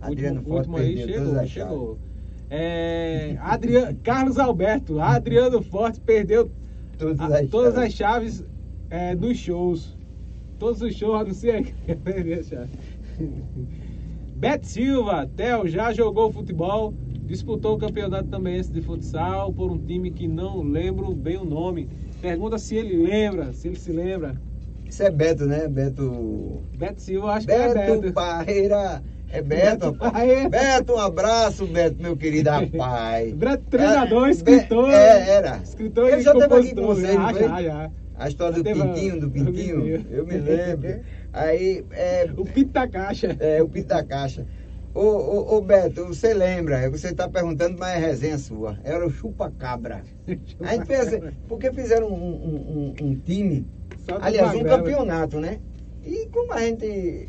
Adriano último, Forte último aí chegou, chegou. É, Adriano, Carlos Alberto, Adriano Forte perdeu Todas a- as todas as chaves é, dos shows. Todos os shows, não sei [laughs] a chave. Beto Silva, Theo já jogou futebol, disputou o campeonato também de futsal por um time que não lembro bem o nome. Pergunta se ele lembra, se ele se lembra. Isso é Beto, né? Beto. Beto Silva, acho que é Beto Beto. Parreira. É Beto, Beto. Beto, um abraço, Beto, meu querido rapaz. [laughs] Beto, treinador, É, escritor. É, era. Escritor Ele e já esteve aqui com não já, foi? já, já. A história do Pintinho, do do Pintinho, eu me lembro. Aí, é, O pito da caixa. é o Pito da Caixa. Ô, ô, ô, Beto, você lembra? Você está perguntando, mas é resenha sua. Era o Chupa-Cabra. [laughs] A gente fez, porque fizeram um, um- um- um time, Dos aliás, um campeonato, né? E como a gente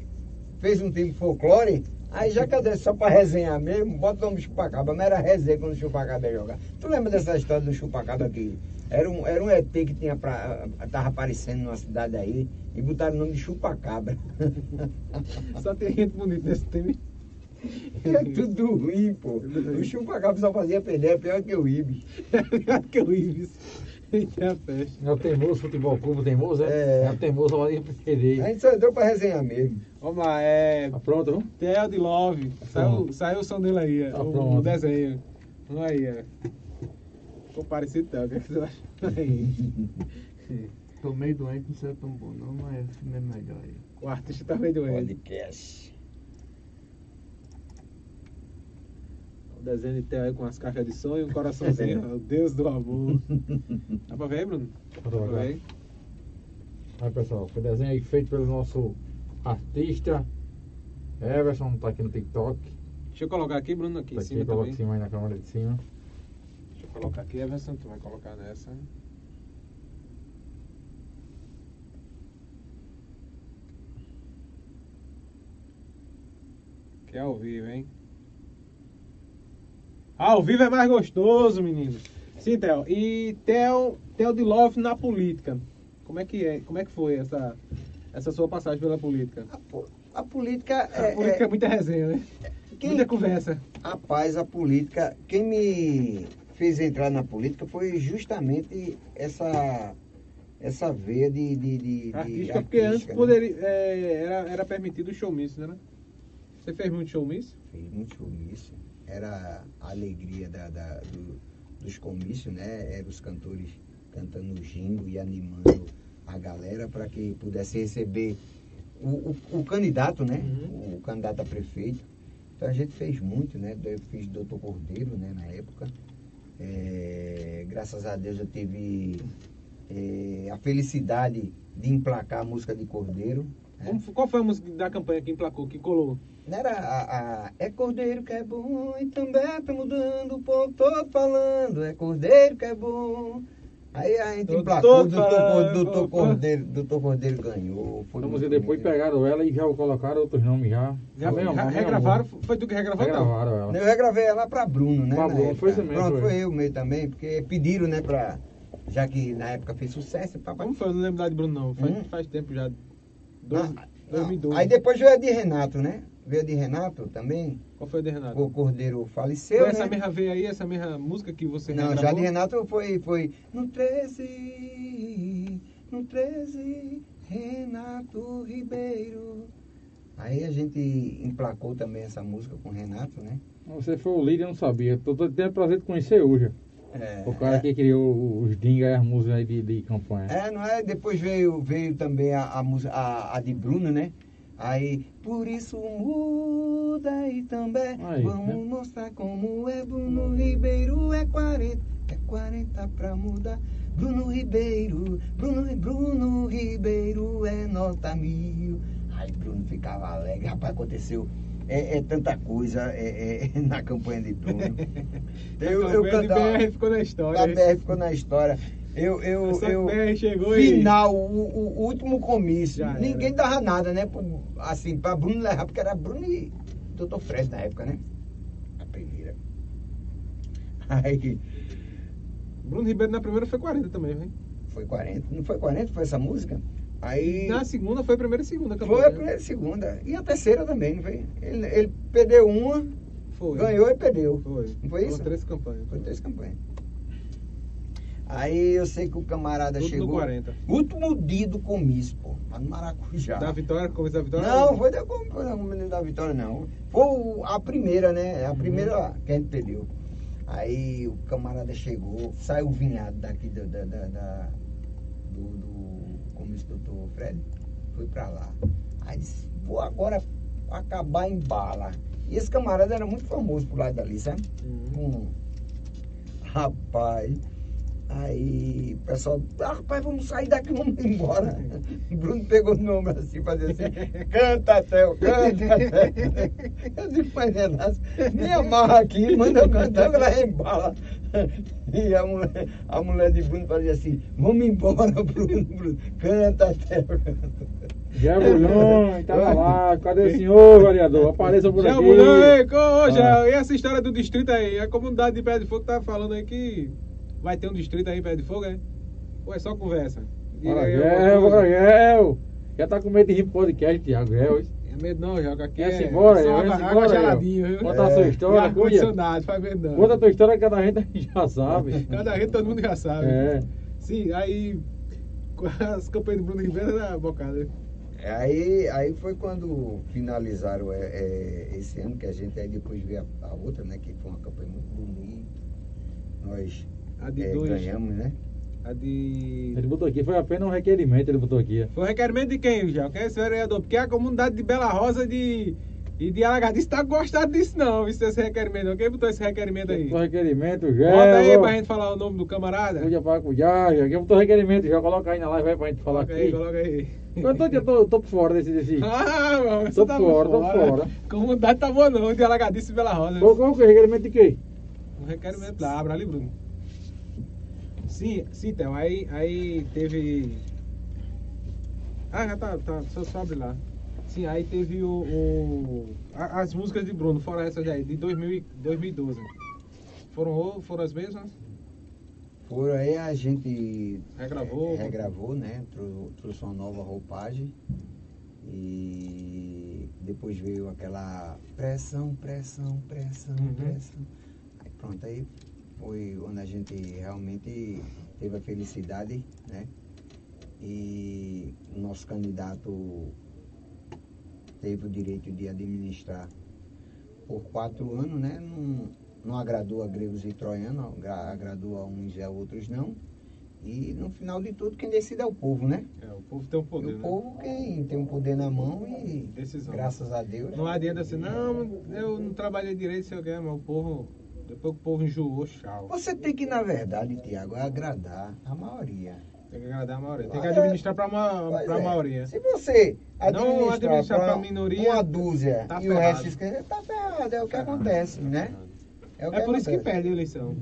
fez um time folclore, aí já cadê só para resenhar mesmo, bota o nome Chupacabra, mas era resenha quando o Chupacabra ia jogar. Tu lembra dessa história do Chupacabra aqui? Era um, era um ET que tinha pra, tava aparecendo numa cidade aí e botaram o nome de Chupacabra. Só tem gente bonita nesse time. [laughs] É tudo ruim, pô. O Chupacabra só fazia perder, é pior que o Ibis. [laughs] Pior que o Eita festa. É o Teimoso Futebol Clube Teimoso, É. é? É o Teimoso A gente só entrou pra resenhar mesmo. Vamos lá, é. Tá pronto, viu? Theo de Love. Saiu, Pronto. saiu o som dele aí, Tá o, o pronto. desenho. Vamos aí, é. Ficou parecido, Theo. O que é que você acha? Aí. [laughs] Tô meio doente, não sei tão bom não, mas o filme é melhor aí. O artista tá meio doente. Podcast. Desenho de Theo aí com as caixas de som e um coraçãozinho. [laughs] o Deus do amor. [laughs] Dá pra ver Bruno? Dá pra ver aí? Pessoal, foi desenho aí feito pelo nosso artista Everson, tá aqui no TikTok. Deixa eu colocar aqui, Bruno, aqui Tá em aqui, cima coloca também. em cima aí na câmera de cima. Deixa eu colocar aqui, Everson, tu vai colocar nessa. Que é ao vivo, hein? Ao vivo é mais gostoso, menino. Sim, Theo. E Theo, Theo de Love na política. Como é que é? Como é que foi essa, essa sua passagem pela política? A, po- a política A é. política é, é- muita resenha, né? quem- Muita conversa. Rapaz, a política, quem me fez entrar na política foi justamente essa essa veia de, de, de, de Artística, porque antes né? poderia, é, era, era permitido o showmício, né? Você fez muito showmício? Fiz muito comício. Era a alegria da, da- do- dos comícios, né? Eram os cantores cantando jingo e animando a galera para que pudesse receber o, o, o candidato, né? Uhum. O candidato a prefeito. Então a gente fez muito, né? Eu fiz doutor Cordeiro, né? Na época. É, graças a Deus eu tive é, a felicidade de emplacar a música de Cordeiro. né? Como qual foi a música da campanha que emplacou, que colou? Não era a, a- É Cordeiro que é bom e também tá mudando, o povo todo falando. É Cordeiro que é bom. Aí a gente emplacou, todo doutor, Cordeiro, doutor Cordeiro ganhou. Foi Então você depois pegaram ela e já colocaram outros nomes já. Já, amor, também, regravaram? Foi tu que regravou? não? Regravaram ela. Eu regravei ela pra Bruno, né? Pra Bruno, foi você mesmo, Pronto, foi. foi eu mesmo também, porque pediram, né, pra. Já que na época fez sucesso, papai. Como foi? Eu não lembro da de Bruno, não. Faz, Hum. faz tempo já. Dois, Ah, 2012. Aí depois veio a de Renato, né? Veio a de Renato também. Qual foi a de Renato? O Cordeiro faleceu. foi né? essa mesma veia aí, essa mesma música que você Não, já de Renato foi, foi no 13, no 13, Renato Ribeiro. Aí a gente emplacou também essa música com o Renato, né? Você foi o líder, eu não sabia. Tô, tô tendo prazer de conhecer hoje. É, O cara que criou os dingas e as músicas aí de, de campanha. É, não é? Depois veio, veio também a, a, música- a, a de Bruno, né? Aí, por isso muda e também Aí, vamos né? mostrar como é Bruno Ribeiro é 40, é 40 pra mudar. Bruno Ribeiro, Bruno, Bruno Ribeiro é nota mil. Aí Bruno ficava alegre, rapaz, aconteceu. É, é tanta coisa é, é, [laughs] na campanha de Bruno. [laughs] Eu, eu de cantava. BR ficou na história. A BR ficou na história. Eu, eu, eu, final, o, o último comício, Já ninguém era. dava nada, né? pro- Assim, pra Bruno levar, porque era Bruno e Dr. Fred na época, né? A primeira. Aí Bruno Ribeiro na primeira foi 40 também, hein? foi 40, não foi 40, foi essa música? Aí Na segunda foi a primeira e segunda foi campanha. a primeira e segunda. E a terceira também, não foi? Ele, ele perdeu uma, Foi. ganhou e perdeu. Foi. Não foi Foram isso? três campanhas. Foi três campanhas. Aí eu sei que o camarada Tudo no chegou. 40. Último dia do comício, pô, lá no Maracujá. Da vitória, começo da vitória? Não, foi da, foi da menina da Vitória, não. Foi a primeira, né? A primeira que a gente perdeu. Aí o camarada chegou, saiu o vinhado daqui do, da, da- da- do, do comício do doutor Fred, foi pra lá. Aí disse, vou agora acabar em bala. E esse camarada era muito famoso pro lado dali, sabe? Uhum. Um rapaz. Aí o pessoal, ah, rapaz, vamos sair daqui, [laughs] vamos embora. O Bruno pegou no meu ombro assim, fazia assim, canta, Theo, canta, Theo. [laughs] Eu disse, pai Renato, me amarra aqui, manda eu cantar, ela embala. [laughs] E a mulher, a mulher de Bruno fazia assim, vamos embora, Bruno, Bruno, canta, Theo, canta. Já Bulhão, tava lá. Cadê o senhor, vereador? Apareça por aqui. mudou, ei, co- já, Ah. e essa história do distrito aí? A comunidade de Pé de Fogo tá falando aí que vai ter um distrito aí em Pé de Fogo, é? Ou é só conversa? Coisa. Gel. Já tá com medo de rir pro podcast, Thiago. Gel. É medo não, joga aqui. É embora, eu. geladinha, viu? Conta a sua história, E cuida. ar-condicionado, faz medo não. Conta a tua história que a gente [laughs] já sabe. Cada gente todo mundo já sabe. É. Sim, aí [laughs] as campanhas do Bruno Ribeiro era bocada. Aí, aí foi quando finalizaram é, é, esse ano, que a gente aí depois veio a, a outra, né? Que foi uma campanha muito bonita. Nós A de é, dois. ganhamos, né? A de. Ele botou aqui, foi apenas um requerimento, ele botou aqui. Foi requerimento de quem, já? Quem é esse vereador? Porque a comunidade de Bela Rosa de, e de Alagadice tá gostado disso, não. Isso, esse requerimento. não. Quem botou esse requerimento aí? Botou requerimento, Gel. Bota aí pra gente falar o nome do camarada. Cuida pra cuidar, já. Quem botou requerimento, já coloca aí na live aí pra gente falar Coloca aqui. aí, coloca aí. Eu tô, eu tô, eu tô por fora desse. desse. Ah, mano, Tô você tá fora, tô fora. Comunidade tá boa não, de Alagadice e Bela Rosa. Qual, é o requerimento de quê? Um requerimento lá, abra ali, Bruno. Sim, sim, então, aí, aí teve. Ah, já tá, tá, só, abre lá. Sim, aí teve o, o- as músicas de Bruno, fora essas aí, de 2000, e- 2012. Foram, foram as mesmas? Por aí a gente Regravou. é, regravou, né? Trou- Trouxe uma nova roupagem. E depois veio aquela pressão, pressão, pressão, Uhum. pressão. Aí pronto, aí foi onde a gente realmente teve a felicidade, né? E o nosso candidato teve o direito de administrar por quatro anos, né? Não, não agradou a gregos e troianos, agra- agradou a uns e a outros não. E no final de tudo, quem decide é o povo, né? É, o povo tem um E poder, o né? povo quem tem o poder na mão e Decisão. graças a Deus. Não adianta assim, não, eu não trabalhei direito, sei o que, mas o povo. Depois que o povo enjoou, tchau. Você tem que, na verdade, Tiago, agradar a maioria. Tem que agradar a maioria. Tem que É. administrar ma Pois pra é. maioria. Se você Não administrar, administrar pra pra minoria, uma dúzia tá e o resto esquerda, tá ferrado. É o que acontece, né? É, o que por isso que perde a eleição.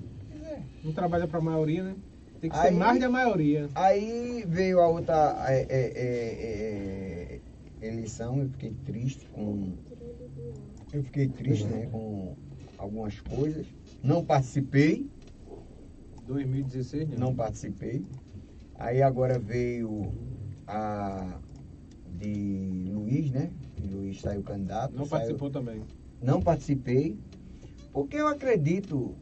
É. Não trabalha pra maioria, né? Tem que ser Aí- mais da maioria. Aí veio a outra é, é, é, é, eleição, eu fiquei triste com. Eu fiquei triste, né, com algumas coisas. Não participei, 2016, não participei. Aí agora veio a de Luiz, né? Luiz saiu candidato. Não saiu- participou também. Não participei, porque eu acredito.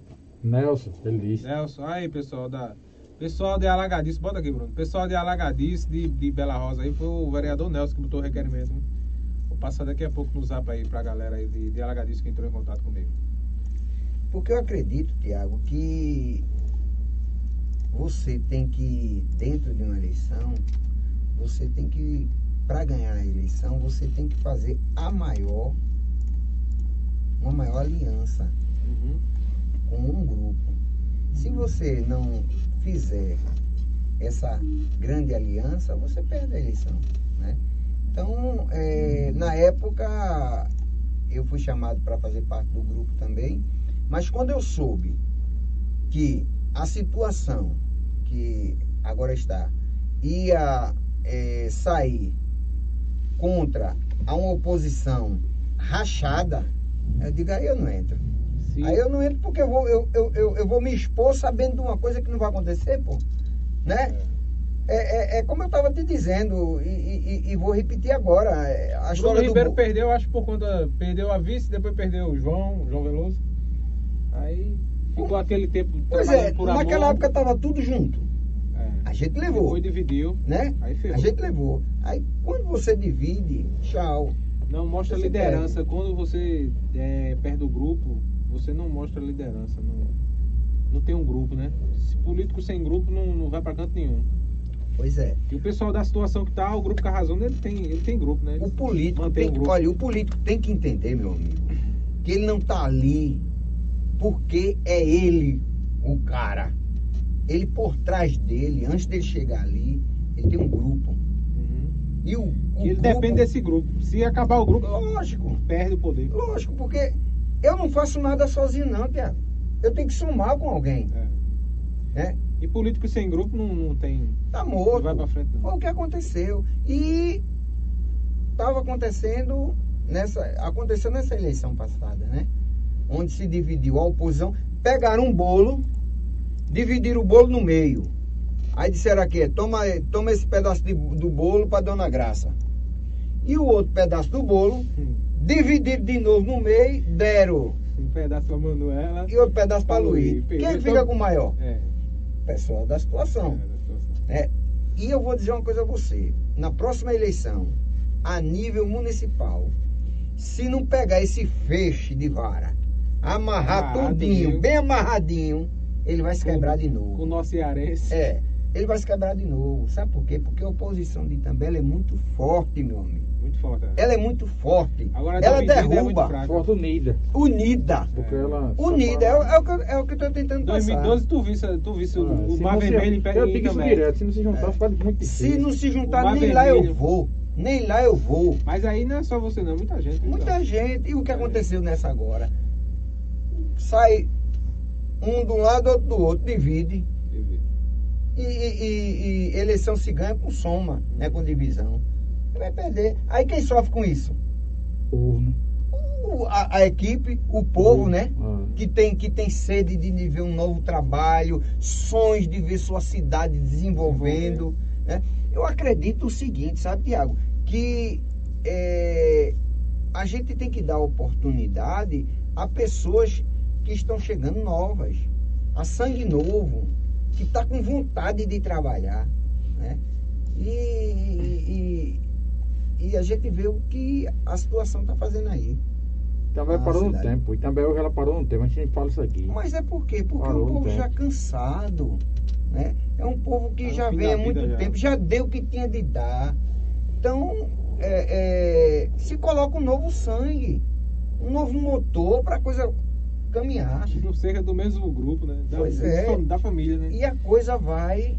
Nelson, ele disse. Nelson, aí pessoal da. Pessoal de Alagadice, bota aqui, Bruno. Pessoal de Alagadice, de, de Bela Rosa aí, foi o vereador Nelson que botou o requerimento. né? Vou passar daqui a pouco no zap aí pra galera aí de, de Alagadice que entrou em contato comigo. Porque eu acredito, Tiago, que você tem que, dentro de uma eleição, você tem que para ganhar a eleição, você tem que fazer a maior, uma maior aliança Uhum. com um grupo. Se você não fizer essa grande aliança, você perde a eleição. Né? Então, é, na época, eu fui chamado para fazer parte do grupo também, mas quando eu soube que a situação que agora está ia é, sair contra a uma oposição rachada, eu digo, aí eu não entro. Se- Aí eu não entro porque eu vou, eu, eu, eu, eu vou me expor sabendo de uma coisa que não vai acontecer, pô. Né? É, é, é como eu estava te dizendo, e, e- e- vou repetir agora. é, A Bruno história do. Ribeiro Bo- perdeu, acho, por conta. Perdeu a vice, depois perdeu o João, o João Veloso. Aí ficou aquele tempo Pois é, por naquela amor. época estava tudo junto. É. A gente levou. Depois dividiu. Né? Aí ferrou. A gente levou. Aí quando você divide, tchau. Não mostra Você liderança. Quando você é, perde o grupo, você não mostra liderança. Não, não tem um grupo, né? Se político sem grupo não, não vai pra canto nenhum. Pois é. E o pessoal da situação que tá, o grupo Carrazona, ele tem, ele tem grupo, né? O político tem que, grupo. olha, o político tem que entender, meu amigo, que ele não tá ali porque é ele o cara. Ele por trás dele, antes dele chegar ali, ele tem um grupo. Uhum. E o, o ele grupo, depende desse grupo. Se acabar o grupo, Lógico, perde o poder. lógico, porque eu não faço nada sozinho não, Tiago. Eu tenho que somar com alguém, É. né? E político sem grupo não, não tem. Tá Não morto. vai pra frente, Foi não. o que aconteceu. E estava acontecendo nessa, aconteceu nessa eleição passada, né? Onde se dividiu a oposição, pegaram um bolo, dividiram o bolo no meio. Aí disseram aqui, toma, toma esse pedaço de- do bolo para Dona Graça. E o outro pedaço do bolo, Hum. dividiram de novo no meio, deram. Um pedaço pra Manuela. E outro pedaço para Luiz. Luiz. Quem Então- fica com o maior? É. O pessoal da situação. é, da situação. É, e eu vou dizer uma coisa a você. Na próxima eleição, a nível municipal, se não pegar esse feixe de vara, amarrar tudinho, bem amarradinho, ele vai se quebrar de Com o novo. nosso cearense. É, ele vai se quebrar de novo. Sabe por quê? Porque a oposição de Itambé ela é muito forte, meu amigo. Muito forte. é. Ela é muito forte. Agora, ela é muito derruba. fraca. Forte unida. Unida. Porque É. ela. Unida. É, o- é o que eu- é o que eu estou tentando passar. 2012 tu visse, tu visse o, Ah, o Mar Vermelho em pé Eu em digo isso direto, se não se juntar, fica muito difícil. Se não se juntar, nem lá eu Vermelho. vou. Nem lá eu vou. Mas aí não é só você não, muita gente. Muita Léo? gente. E o que aconteceu nessa agora? Sai um do lado, outro do outro, divide. E, e- e- e eleição se ganha com soma, né? Com divisão. Você vai perder. Aí quem sofre com isso? O- a, a equipe, o povo, né? Ah. Que tem, que tem sede de ver um novo trabalho, sonhos de ver sua cidade desenvolvendo. Né? Eu acredito o seguinte, sabe, Tiago? Que é, a gente tem que dar oportunidade a pessoas que estão chegando novas, a sangue novo, que está com vontade de trabalhar. Né? E, e, e a gente vê o que a situação está fazendo aí. Também parou no cidade. tempo. E também hoje ela parou no tempo. A gente fala isso aqui. Mas é por quê? Porque Parou o no povo já cansado. Né? É um povo que no já vem há muito já. tempo, já deu o que tinha de dar. Então, é, é, se coloca um novo sangue, um novo motor para a coisa caminhar. Não seja do mesmo grupo, né? Da, Pois é. da família, né? E a coisa vai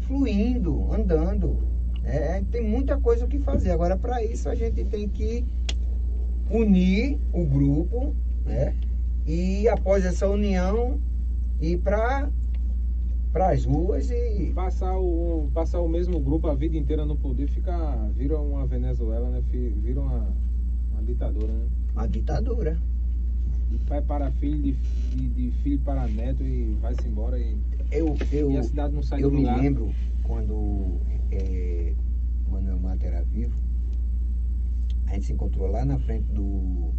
fluindo, andando. É, tem muita coisa o que fazer. Agora, para isso, a gente tem que unir o grupo, né? E após essa união, ir para as ruas e. Passar o, passar o mesmo grupo a vida inteira no poder fica, vira uma Venezuela, né? Vira uma, uma ditadura, né? Uma ditadura. De pai para filho, de, de, de filho para neto e vai-se embora e, Eu, eu, e a cidade não sai eu do me lugar. lembro quando é, Manuel Mata era vivo, a gente se encontrou lá na frente do,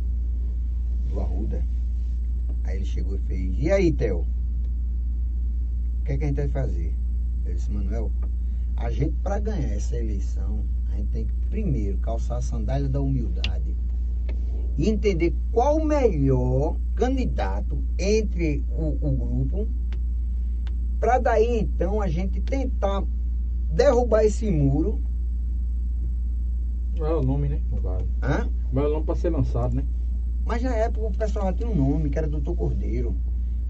do Arruda. Aí ele chegou e fez, e aí, Theo? O que, é que a gente vai fazer? Eu disse, Manuel, a gente para ganhar essa eleição, a gente tem que primeiro calçar a sandália da humildade e entender qual o melhor candidato entre o, o grupo para daí então a gente tentar derrubar esse muro Não é o nome, né? Caso. Hã? Não é o nome pra ser lançado, né? Mas na época o pessoal já tinha um nome, que era Doutor Cordeiro.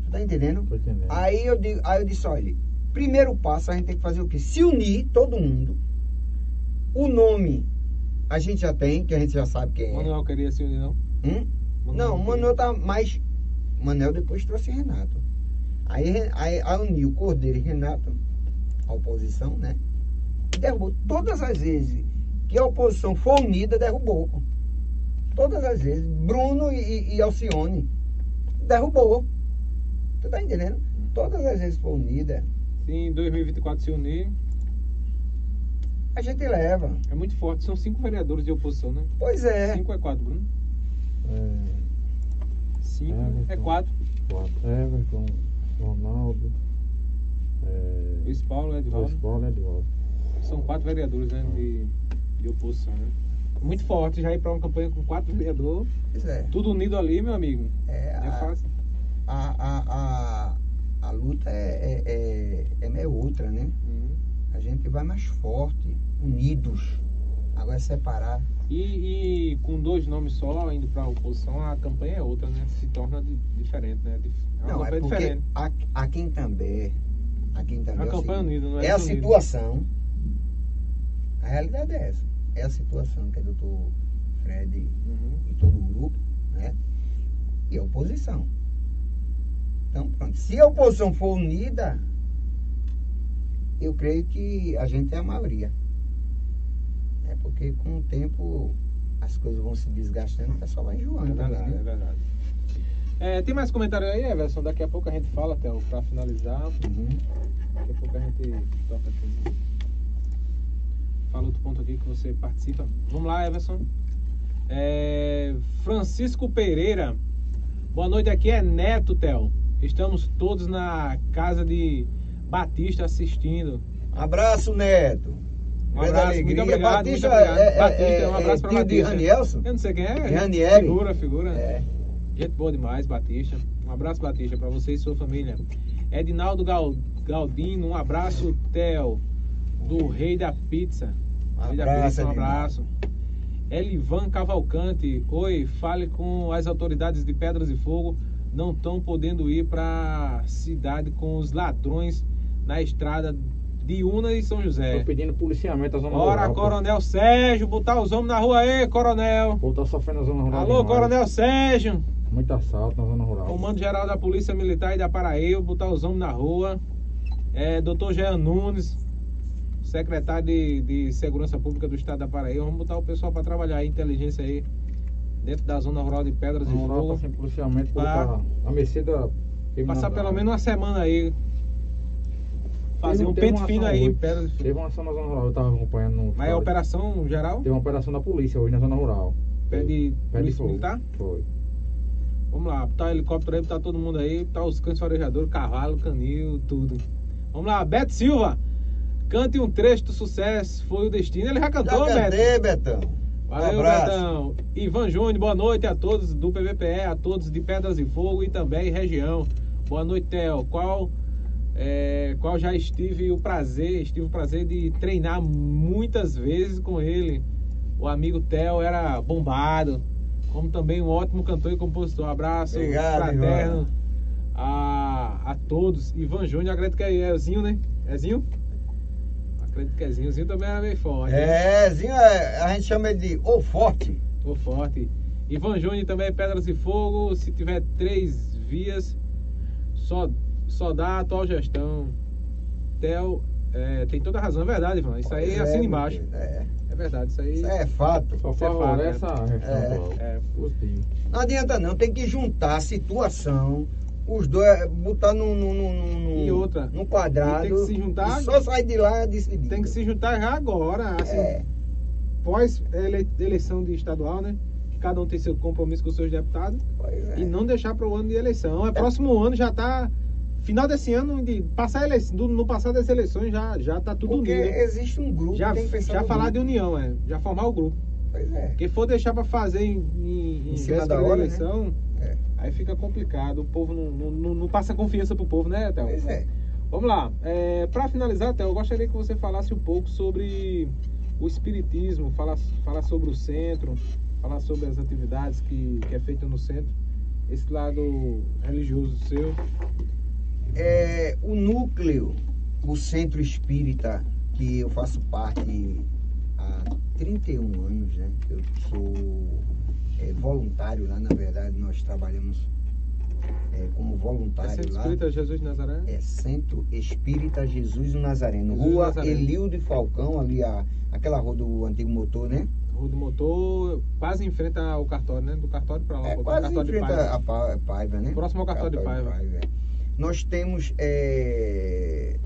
Tu tá entendendo? Tô entendendo. Aí eu, digo, aí eu disse, olha, primeiro passo a gente tem que fazer o quê? Se unir, todo mundo. O nome a gente já tem, que a gente já sabe quem é. Manuel queria se unir, não? Hum? Não, o Manuel tá mais. Manuel depois trouxe Renato. Aí, aí, aí uniu Cordeiro e Renato, a oposição, né? E derrubou. Todas as vezes que a oposição for unida, derrubou. Todas as vezes. Bruno e, e Alcione. Derrubou. Tu tá entendendo? Todas as vezes for unida, Se em 2024 se unir, a gente leva. é muito forte. São cinco vereadores de oposição, né? Pois é. Cinco é quatro, Bruno? É, Cinco É, é quatro. quatro. Everton, Ronaldo, é, Luiz Paulo, Edvaldo. Luiz Paulo Edvaldo. São quatro vereadores, né? De, de oposição, né? Muito forte já ir pra uma campanha com quatro vereadores. Pois é. Tudo unido ali, meu amigo. É, é a, fácil. a, a, a, a luta é, é, é, é meio outra, né? Uhum. A gente vai mais forte, unidos. Agora separar. E, e com dois nomes só indo pra oposição, a campanha é outra, né? Se torna di- diferente, né? É Não, é porque diferente. a- aqui em També, aqui em També A é campanha unida, não é é a desunida. situação. A realidade é essa. É a situação que é doutor Fred Uhum. e todo o grupo, né? E a oposição. Então, pronto. Se a oposição for unida, eu creio que a gente é a maioria. É porque com o tempo as coisas vão se desgastando, o pessoal vai É enjoando. verdade, também, é né? verdade. É, tem mais comentário aí, Everson? Daqui a pouco a gente fala, Théo, pra finalizar. Uhum. Daqui a pouco a gente toca aqui. Fala outro ponto aqui que você participa. Vamos lá, Everson. É, Francisco Pereira. Boa noite, aqui é Neto, Theo. Estamos todos na casa de Batista assistindo. Abraço, Neto. Um abraço, alegria. muito obrigado, Batista, muito obrigado. É, é, Batista, é, um abraço pra é de Batista. Ranielson? Eu não sei quem é. Ranieri. Figura, figura. É. Gente boa demais, Batista. Um abraço, Batista, pra você e sua família. Edinaldo Gal- Galdino, um abraço, Theo, do Rei da Pizza. Um Rei da abraço, Pizza, um abraço. Elivan Cavalcante, oi, fale com as autoridades de Pedras e Fogo, não estão podendo ir pra cidade com os ladrões na estrada de Una e São Tô José. pedindo policiamento na zona Ora, rural. pô. Coronel Sérgio, botar os homens na rua aí, Coronel. O povo tá sofrendo na zona rural. Alô, demais. Coronel Sérgio. Muito assalto na zona rural. Comando Geral da Polícia Militar e da Paraíba, botar os homens na rua. É, Doutor Jean Nunes, secretário de, de Segurança Pública do Estado da Paraíba. Vamos botar o pessoal para trabalhar aí, inteligência aí, dentro da zona rural de Pedras e rural tá Fogo. sem policiamento, Pra- tá a mercê da... Passar pelo menos uma semana aí. Fazer um pente fino aí, hoje. Teve uma ação na zona rural, eu tava acompanhando no... Mas é operação geral? Teve uma operação da polícia hoje na zona rural. Pé de Pé de polícia fogo. militar? Foi. Vamos lá, botar o helicóptero aí, botar todo mundo aí, botar os cães farejadores, cavalo, canil, tudo. Vamos lá, Beto Silva. Cante um trecho do sucesso, foi o destino. Ele já cantou, Já Beto. cantei, Betão. Valeu, um abraço. Betão. Ivan Júnior, boa noite a todos do PVPE, a todos de Pedras e Fogo e também região. Boa noite, Theo. Qual, é, qual já estive o prazer, estive o prazer de treinar muitas vezes com ele. O amigo Theo era bombado, como também um ótimo cantor e compositor. Abraço Obrigado, fraterno a, a todos. Ivan Júnior, acredito que é Ezinho, né? Ezinho? Acredito que é Ezinho. Ezinho também era meio forte. É, Zinho, é, a gente chama ele de O Forte. Tô forte. Ivan Júnior também é Pedras e Fogo. Se tiver três vias, só, só dá a atual gestão. Theo é, tem toda a razão, é verdade, Ivan. Isso aí Pois assina embaixo. É, É verdade, isso aí. isso é fato. Só Isso é favorece fato, a gestão É. atual. É. Positivo. Não adianta não, tem que juntar a situação, os dois, botar num, num, num, num, E outra, num quadrado. e tem que se juntar- e só sair de lá decidido. Tem que se juntar já agora, assim, É, pós ele- eleição de estadual, né? Que cada um tem seu compromisso com os seus deputados. pois é. E não deixar para o ano de eleição. É próximo ano já tá. Final desse ano, de passar eleição, do- no passar das eleições já, já tá tudo Porque unido. né? existe um grupo, Já, tem que pensar já falar de grupo. união, é. Já formar o grupo. Pois é. Quem for deixar pra fazer em, em, Em em cima da hora, né? eleição, É. aí fica complicado. O povo não, não, não, não passa confiança pro povo, né, Théo? Pois é. Vamos lá. É, para finalizar, Théo, eu gostaria que você falasse um pouco sobre o espiritismo, falar fala sobre o centro, falar sobre as atividades que, que é feita no centro, esse lado religioso seu. É, o núcleo, o centro espírita que eu faço parte há 31 anos, né? Eu sou é, voluntário lá, na verdade, nós trabalhamos é, como É voluntário Centro lá. Espírita Jesus de Nazaré? É Centro Espírita Jesus Nazareno. Jesus Rua Nazareno. Elildo Falcão, ali a, aquela rua do antigo motor, né? Rua do Motor, quase em frente ao cartório, né? Do cartório pra lá, É quase cartório de Paiva. a, Pa- Paiva, né? Próximo ao cartório de Paiva. é. Nós temos é,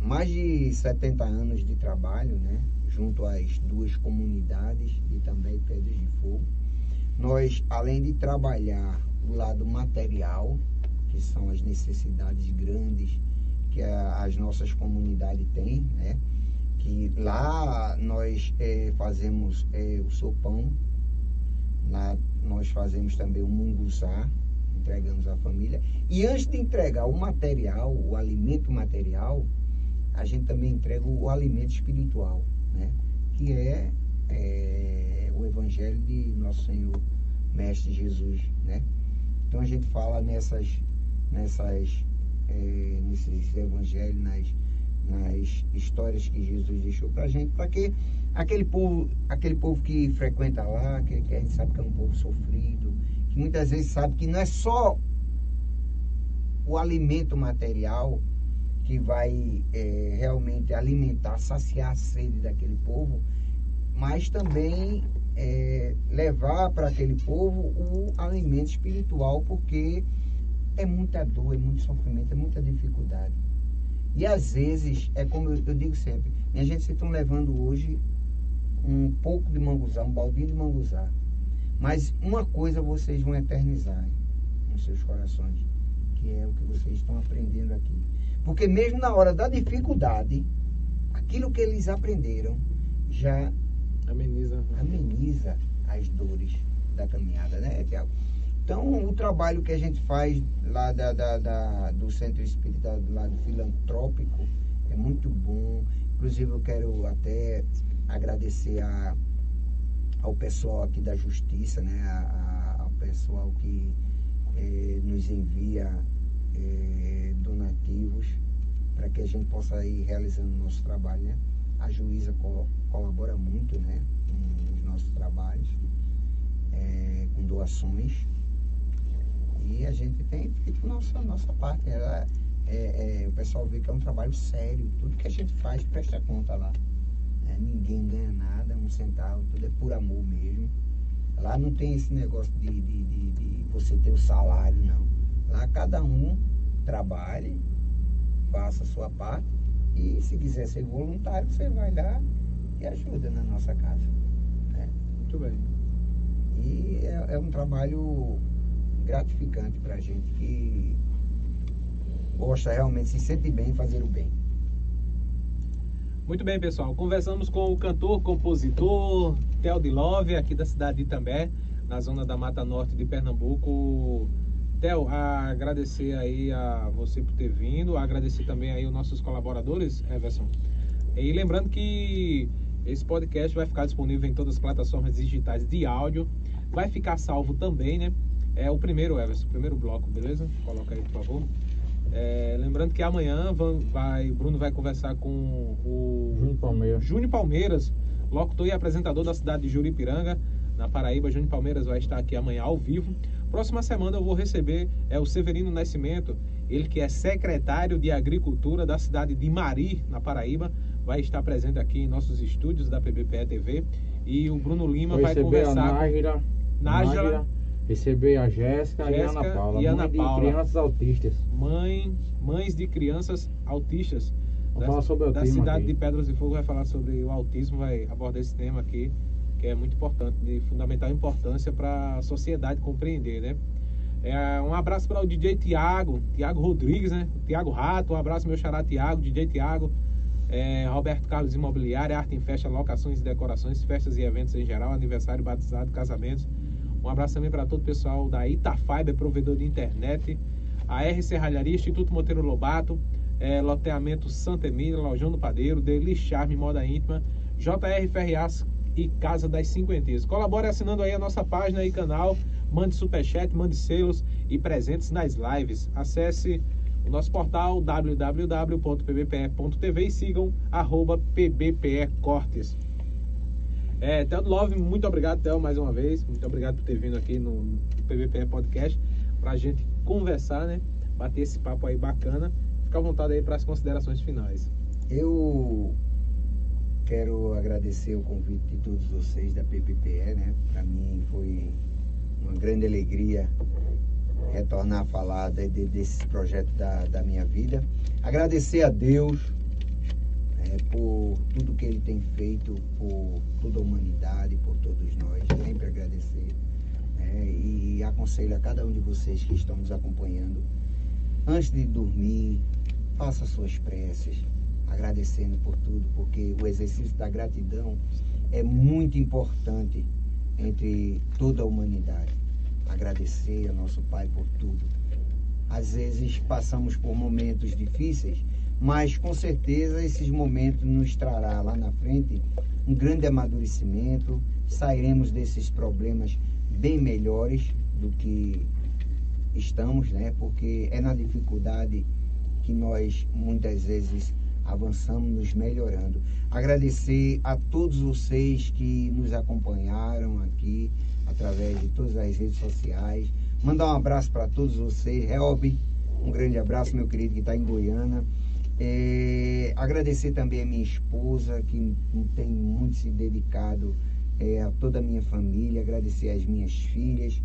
mais de 70 anos de trabalho, né? Junto às duas comunidades e também Pedras de Fogo. Nós, além de trabalhar o lado material, que são as necessidades grandes que a- as nossas comunidades têm, né? Que lá nós eh, fazemos eh, o sopão, lá nós fazemos também o munguzá, entregamos à família. E antes de entregar o material, o alimento material, a gente também entrega o alimento espiritual, né? Que é, eh, o Evangelho de Nosso Senhor Mestre Jesus, né? Então a gente fala nessas, nessas, eh, nesses evangelhos, nas, nas histórias que Jesus deixou pra gente, para que aquele povo, aquele povo que frequenta lá, que, que a gente sabe que é um povo sofrido, muitas vezes sabe que não é só o alimento material que vai eh, realmente alimentar, saciar a sede daquele povo, mas também eh, levar para aquele povo o alimento espiritual, porque é muita dor, é muito sofrimento, é muita dificuldade. E às vezes, é como eu, eu digo sempre, minha gente, vocês estão levando hoje um pouco de manguzá, um baldinho de manguzá. Mas uma coisa vocês vão eternizar nos seus corações, que é o que vocês estão aprendendo aqui. Porque mesmo na hora da dificuldade, aquilo que eles aprenderam já Ameniza. ameniza as dores da caminhada, né, Tiago? Então, o trabalho que a gente faz lá da, da- da- do Centro Espírita, do lado filantrópico, é muito bom. Inclusive, eu quero até agradecer a, ao pessoal aqui da Justiça, né, a- a- ao pessoal que eh, nos envia eh, donativos para que a gente possa ir realizando o nosso trabalho, né? A juíza co- colabora muito, né, nos nossos trabalhos, eh, com doações. E a gente tem feito nossa, nossa parte. Ela, é, é, o pessoal vê que é um trabalho sério. Tudo que a gente faz presta conta lá. Né? Ninguém ganha nada, um centavo, tudo é por amor mesmo. Lá não tem esse negócio de, de, de, de você ter o salário, não. Lá cada um trabalhe, faça a sua parte e se quiser ser voluntário, você vai lá e ajuda na nossa casa. né? Muito bem. E é, é um trabalho gratificante pra gente que gosta realmente, se sente bem em fazer o bem. Muito bem, pessoal. Conversamos com o cantor, compositor Theo de Love, aqui da cidade de Itambé, na zona da Mata Norte de Pernambuco. Theo, agradecer aí a você por ter vindo, agradecer também aí os nossos colaboradores, Everson. E lembrando que esse podcast vai ficar disponível em todas as plataformas digitais de áudio. Vai ficar salvo também, né? É o primeiro, Everson, o primeiro bloco, beleza? Coloca aí, por favor. É, lembrando que amanhã van- vai, Bruno vai conversar com o Júnior Palmeiras. Júnior Palmeiras, locutor e apresentador da cidade de Juripiranga, na Paraíba. Júnior Palmeiras vai estar aqui amanhã ao vivo. Próxima semana eu vou receber é o Severino Nascimento, ele que é secretário de Agricultura da cidade de Mari, na Paraíba, vai estar presente aqui em nossos estúdios da PBPE TV. E o Bruno Lima Vou vai receber a conversar. Nájila, Nájila. Receber a Jéssica e a Ana Paula, e Ana mãe de Paula. crianças autistas. mãe, mães de crianças autistas. Vamos falar sobre da autismo cidade aqui. de Pedras de Fogo vai falar sobre o autismo, vai abordar esse tema aqui, que é muito importante, de fundamental importância para a sociedade compreender, né? É, um abraço para o DJ Tiago, Tiago Rodrigues, né? Tiago Rato, um abraço meu xará Tiago, DJ Tiago, é, Roberto Carlos Imobiliária, Arte em Festa, Locações e Decorações, festas e eventos em geral, aniversário, batizado, casamentos. Um abraço também para todo o pessoal da Itafiber, provedor de internet, a R Serralharia, Instituto Monteiro Lobato, é, loteamento Santa Emília, Lojão do Padeiro, Deli Charme, Moda Íntima, JR Ferrias e Casa das Cinquentinhas. Colabore assinando aí a nossa página e canal, mande superchat, mande selos e presentes nas lives. Acesse o nosso portal www.pbpe.tv e sigam arroba pbpecortes. É, Theo Love, muito obrigado, Theo, mais uma vez. Muito obrigado por ter vindo aqui no PBPE Podcast pra gente conversar, né? Bater esse papo aí bacana. Fica à vontade aí para as considerações finais. Eu quero agradecer o convite de todos vocês da PPPE, né? Para mim foi uma grande alegria retornar a falar de, de, desse projeto da, da minha vida. Agradecer a Deus é, por tudo que Ele tem feito por toda a humanidade, por todos nós. Sempre agradecer. né? e aconselho a cada um de vocês que estão nos acompanhando, antes de dormir, faça suas preces, agradecendo por tudo, porque o exercício da gratidão é muito importante entre toda a humanidade. Agradecer ao nosso Pai por tudo. Às vezes passamos por momentos difíceis, mas com certeza esses momentos nos trará lá na frente um grande amadurecimento, sairemos desses problemas bem melhores do que estamos, né? Porque é na dificuldade que nós muitas vezes avançamos, nos melhorando. Agradecer a todos vocês que nos acompanharam aqui através de todas as redes sociais. Mandar um abraço para todos vocês. Helb, um grande abraço, meu querido, que está em Goiânia. É, agradecer também a minha esposa, que tem muito se dedicado é, a toda a minha família. Agradecer as minhas filhas,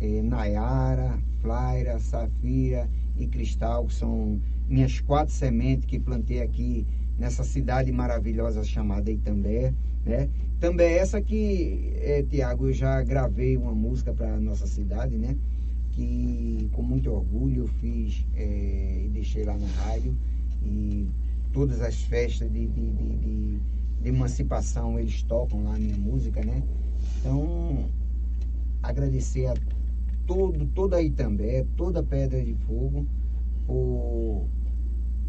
é, Nayara, Flaira, Safira e Cristal, que são minhas quatro sementes que plantei aqui nessa cidade maravilhosa chamada Itambé, né? Também essa que, é, Tiago, eu já gravei uma música para nossa cidade, né? Que com muito orgulho eu fiz é, e deixei lá na rádio e todas as festas de, de, de, de, de emancipação eles tocam lá a minha música, né? Então, agradecer a todo, toda a Itambé, toda Pedra de Fogo, por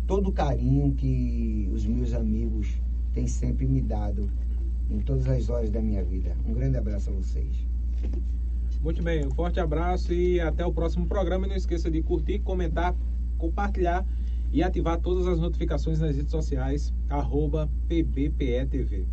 todo o carinho que os meus amigos têm sempre me dado em todas as horas da minha vida. Um grande abraço a vocês. Muito bem, um forte abraço e até o próximo programa. E não esqueça de curtir, comentar, compartilhar e ativar todas as notificações nas redes sociais, arroba PBPETV.